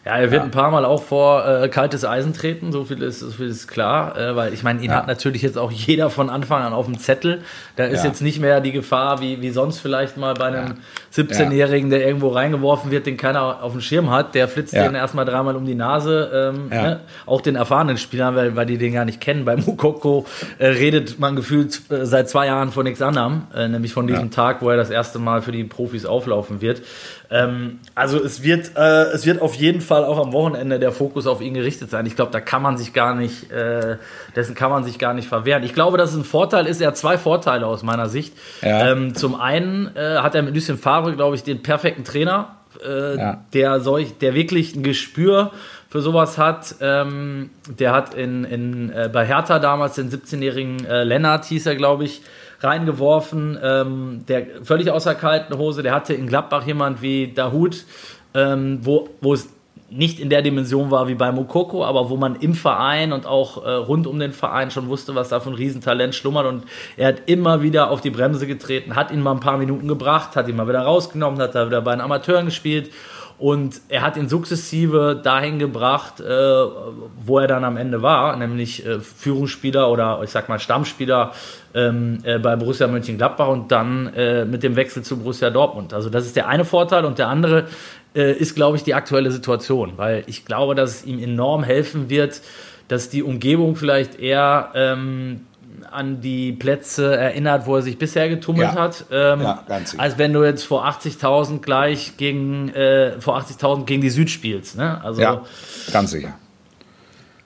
Ja, er wird ja. ein paar Mal auch vor äh, kaltes Eisen treten, so viel ist, so viel ist klar, äh, weil ich meine, ihn ja. hat natürlich jetzt auch jeder von Anfang an auf dem Zettel. Da ist ja. jetzt nicht mehr die Gefahr, wie, wie sonst vielleicht mal bei einem 17-Jährigen, der irgendwo reingeworfen wird, den keiner auf dem Schirm hat, der flitzt den erstmal dreimal um die Nase. Ähm, ne? Auch den erfahrenen Spielern, weil, weil die den gar nicht kennen. Bei Mukoko äh, redet man gefühlt äh, seit zwei Jahren von nichts anderem, äh, nämlich von diesem Tag, wo er das erste Mal für die Profis auflaufen wird. Ähm, also es wird, äh, es wird auf jeden Fall auch am Wochenende der Fokus auf ihn gerichtet sein. Ich glaube, da kann man sich gar nicht, äh, dessen kann man sich gar nicht verwehren. Ich glaube, dass es ein Vorteil ist. Er hat zwei Vorteile aus meiner Sicht. Ja. Ähm, zum einen äh, hat er mit Lucien Favre, glaube ich, den perfekten Trainer, äh, ja. der solch, der wirklich ein Gespür für sowas hat. Ähm, der hat in, in, äh, bei Hertha damals den 17-jährigen äh, Lennart, hieß er, glaube ich, reingeworfen, ähm, der völlig außer kalten Hose, der hatte in Gladbach jemand wie Dahut, ähm, wo, wo es nicht in der Dimension war wie bei Mokoko, aber wo man im Verein und auch äh, rund um den Verein schon wusste, was da für ein Riesentalent schlummert. Und er hat immer wieder auf die Bremse getreten, hat ihn mal ein paar Minuten gebracht, hat ihn mal wieder rausgenommen, hat da wieder bei den Amateuren gespielt und er hat ihn sukzessive dahin gebracht, äh, wo er dann am Ende war, nämlich äh, Führungsspieler oder ich sag mal Stammspieler ähm, äh, bei Borussia Mönchengladbach und dann äh, mit dem Wechsel zu Borussia Dortmund. Also das ist der eine Vorteil und der andere äh, ist, glaube ich, die aktuelle Situation, weil ich glaube, dass es ihm enorm helfen wird, dass die Umgebung vielleicht eher ähm, an die Plätze erinnert, wo er sich bisher getummelt ja. hat. Ähm, ja, ganz als wenn du jetzt vor 80.000 gleich gegen, äh, vor 80.000 gegen die Süd spielst. Ne? Also, ja, ganz sicher.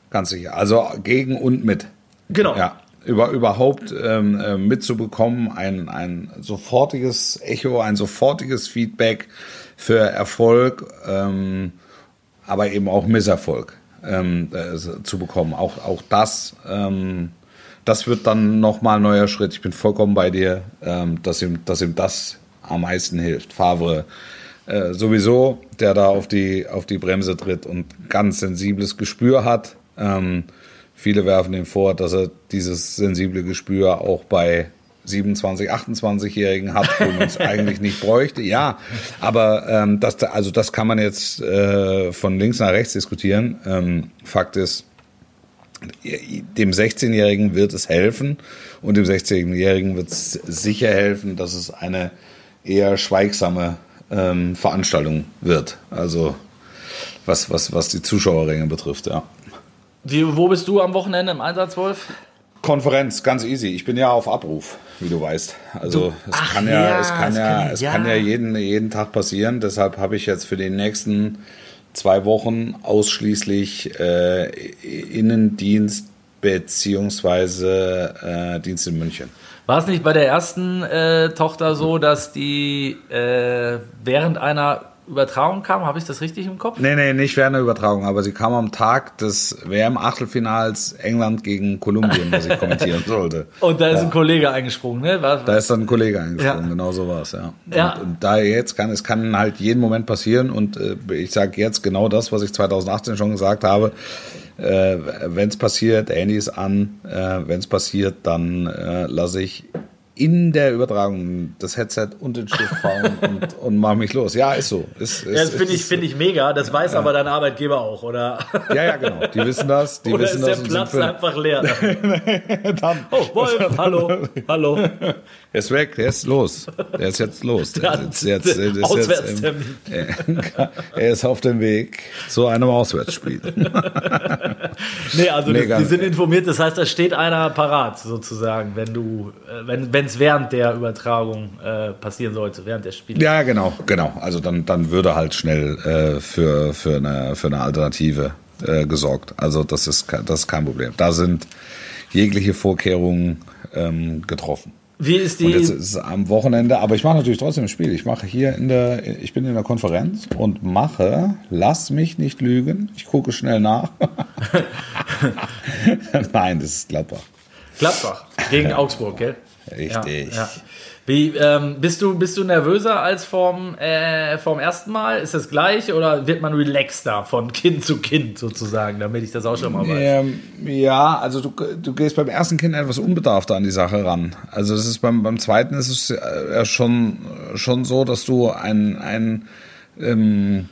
Ganz sicher. Also gegen und mit. Genau. Ja, über, überhaupt ähm, äh, mitzubekommen, ein, ein sofortiges Echo, ein sofortiges Feedback für Erfolg, ähm, aber eben auch Misserfolg ähm, äh, zu bekommen. Auch, auch das, ähm, das wird dann nochmal ein neuer Schritt. Ich bin vollkommen bei dir, ähm, dass, ihm, dass ihm das am meisten hilft. Favre äh, sowieso, der da auf die, auf die Bremse tritt und ganz sensibles Gespür hat. Ähm, viele werfen ihm vor, dass er dieses sensible Gespür auch bei 27, 28-Jährigen hat, wo man es eigentlich nicht bräuchte. Ja, aber ähm, das, also das kann man jetzt äh, von links nach rechts diskutieren. Ähm, Fakt ist, dem 16-Jährigen wird es helfen und dem 16-Jährigen wird es sicher helfen, dass es eine eher schweigsame ähm, Veranstaltung wird. Also was, was, was die Zuschauerränge betrifft, ja. Wie, wo bist du am Wochenende im Einsatz, Wolf? Konferenz, ganz easy. Ich bin ja auf Abruf, wie du weißt. Also du, es kann ja, ja, es kann es ja, kann, es ja. kann ja jeden, jeden Tag passieren. Deshalb habe ich jetzt für die nächsten zwei Wochen ausschließlich äh, Innendienst beziehungsweise äh, Dienst in München. War es nicht bei der ersten äh, Tochter so, dass die äh, während einer Übertragung kam. Habe ich das richtig im Kopf? Nee, nee, nicht während der Übertragung, aber sie kam am Tag des WM-Achtelfinals England gegen Kolumbien, was ich kommentieren sollte. Und da ist ja. ein Kollege eingesprungen, ne? Was? Da ist dann ein Kollege eingesprungen, ja. genau so war es, ja. ja. Und, und, da jetzt kann, es kann halt jeden Moment passieren und äh, ich sage jetzt genau das, was ich 2018 schon gesagt habe. Äh, wenn es passiert, Andy ist an. Äh, wenn es passiert, dann äh, lasse ich in der Übertragung das Headset und den Stift fallen und, und mach mich los. Ja, ist so. Ist, ist, ja, das finde ich, find ich mega. Das weiß ja. aber dein Arbeitgeber auch, oder? Ja, ja, genau. Die wissen das. Die oder wissen ist das der Platz einfach leer? Dann. Oh, Wolf, hallo, hallo. Er ist weg, der ist los. Der ist jetzt los. Der ist jetzt, jetzt, ist Auswärtstermin. Jetzt, er ist auf dem Weg zu einem Auswärtsspiel. nee, also das, die sind informiert. Das heißt, da steht einer parat, sozusagen, wenn du, äh, wenn, wenn es während der Übertragung äh, passieren sollte, während der Spiele. Ja, genau, genau. Also dann, dann würde halt schnell äh, für, für, eine, für eine Alternative äh, gesorgt. Also das ist, das ist kein Problem. Da sind jegliche Vorkehrungen ähm, getroffen. Wie ist die? Und jetzt ist es am Wochenende, aber ich mache natürlich trotzdem ein Spiel. Ich mache hier in der, ich bin in der Konferenz und mache, lass mich nicht lügen, ich gucke schnell nach. Nein, das ist Gladbach. Gladbach gegen Augsburg, gell? Richtig. Ja, ja. Wie, ähm, bist, du, bist du nervöser als vorm, äh, vorm ersten Mal? Ist das gleich oder wird man relaxter von Kind zu Kind sozusagen, damit ich das auch schon mal weiß? Ähm, ja, also du, du gehst beim ersten Kind etwas unbedarfter an die Sache ran. Also es ist beim, beim zweiten ist es äh, schon, schon so, dass du ein, ein ähm,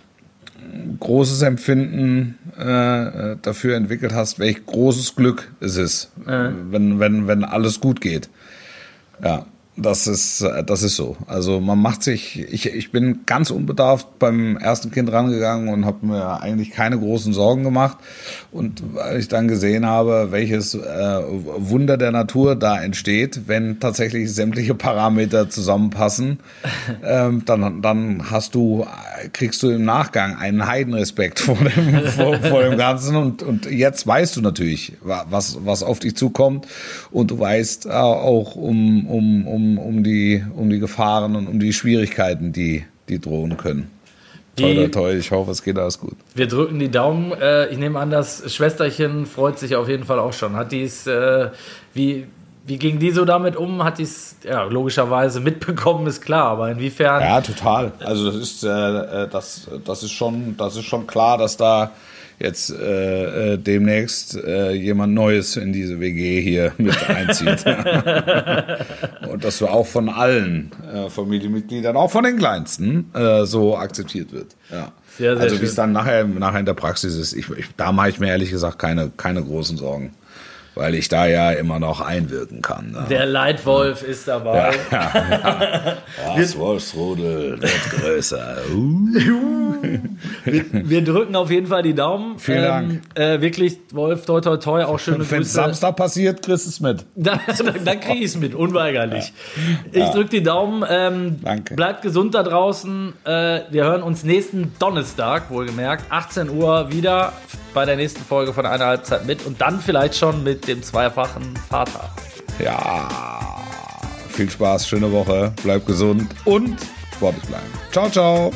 großes Empfinden äh, dafür entwickelt hast, welch großes Glück es ist, äh. wenn, wenn, wenn alles gut geht. Ja, das ist, das ist so. Also man macht sich, ich, ich bin ganz unbedarft beim ersten Kind rangegangen und habe mir eigentlich keine großen Sorgen gemacht. Und weil ich dann gesehen habe, welches äh, Wunder der Natur da entsteht, wenn tatsächlich sämtliche Parameter zusammenpassen, ähm, dann, dann hast du, kriegst du im Nachgang einen Heidenrespekt vor dem, vor, vor dem Ganzen. Und, und jetzt weißt du natürlich, was, was auf dich zukommt. Und du weißt auch um, um, um um, um, die, um die Gefahren und um die Schwierigkeiten, die, die drohen können. Toll, toll, ich hoffe, es geht alles gut. Wir drücken die Daumen. Äh, ich nehme an, das Schwesterchen freut sich auf jeden Fall auch schon. Hat dies, äh, wie, wie ging die so damit um? Hat die es ja, logischerweise mitbekommen, ist klar, aber inwiefern? Ja, total. Also das ist, äh, das, das ist, schon, das ist schon klar, dass da jetzt äh, äh, demnächst äh, jemand Neues in diese WG hier mit einzieht. und dass du auch von allen äh, Familienmitgliedern, auch von den Kleinsten, äh, so akzeptiert wird. Ja. Sehr, sehr also wie es dann nachher, nachher in der Praxis ist, ich, ich, da mache ich mir ehrlich gesagt keine, keine großen Sorgen weil ich da ja immer noch einwirken kann. Ne? Der Leitwolf ja. ist dabei. Ja, ja, Das Wolfsrudel wird größer. Uh. wir, wir, drücken auf jeden Fall die Daumen. Vielen Dank. Ähm, äh, wirklich, Wolf, toi, toi, toi, auch schöne Wenn es Samstag passiert, kriegst du es mit. dann, dann krieg ich es mit, unweigerlich. Ich drücke die Daumen. Ähm, Danke. Bleibt gesund da draußen. Äh, wir hören uns nächsten Donnerstag, wohlgemerkt, 18 Uhr wieder bei der nächsten Folge von einer Halbzeit mit und dann vielleicht schon mit dem zweifachen Vater. Ja, viel Spaß, schöne Woche, bleibt gesund und sportlich bleiben. Ciao, ciao.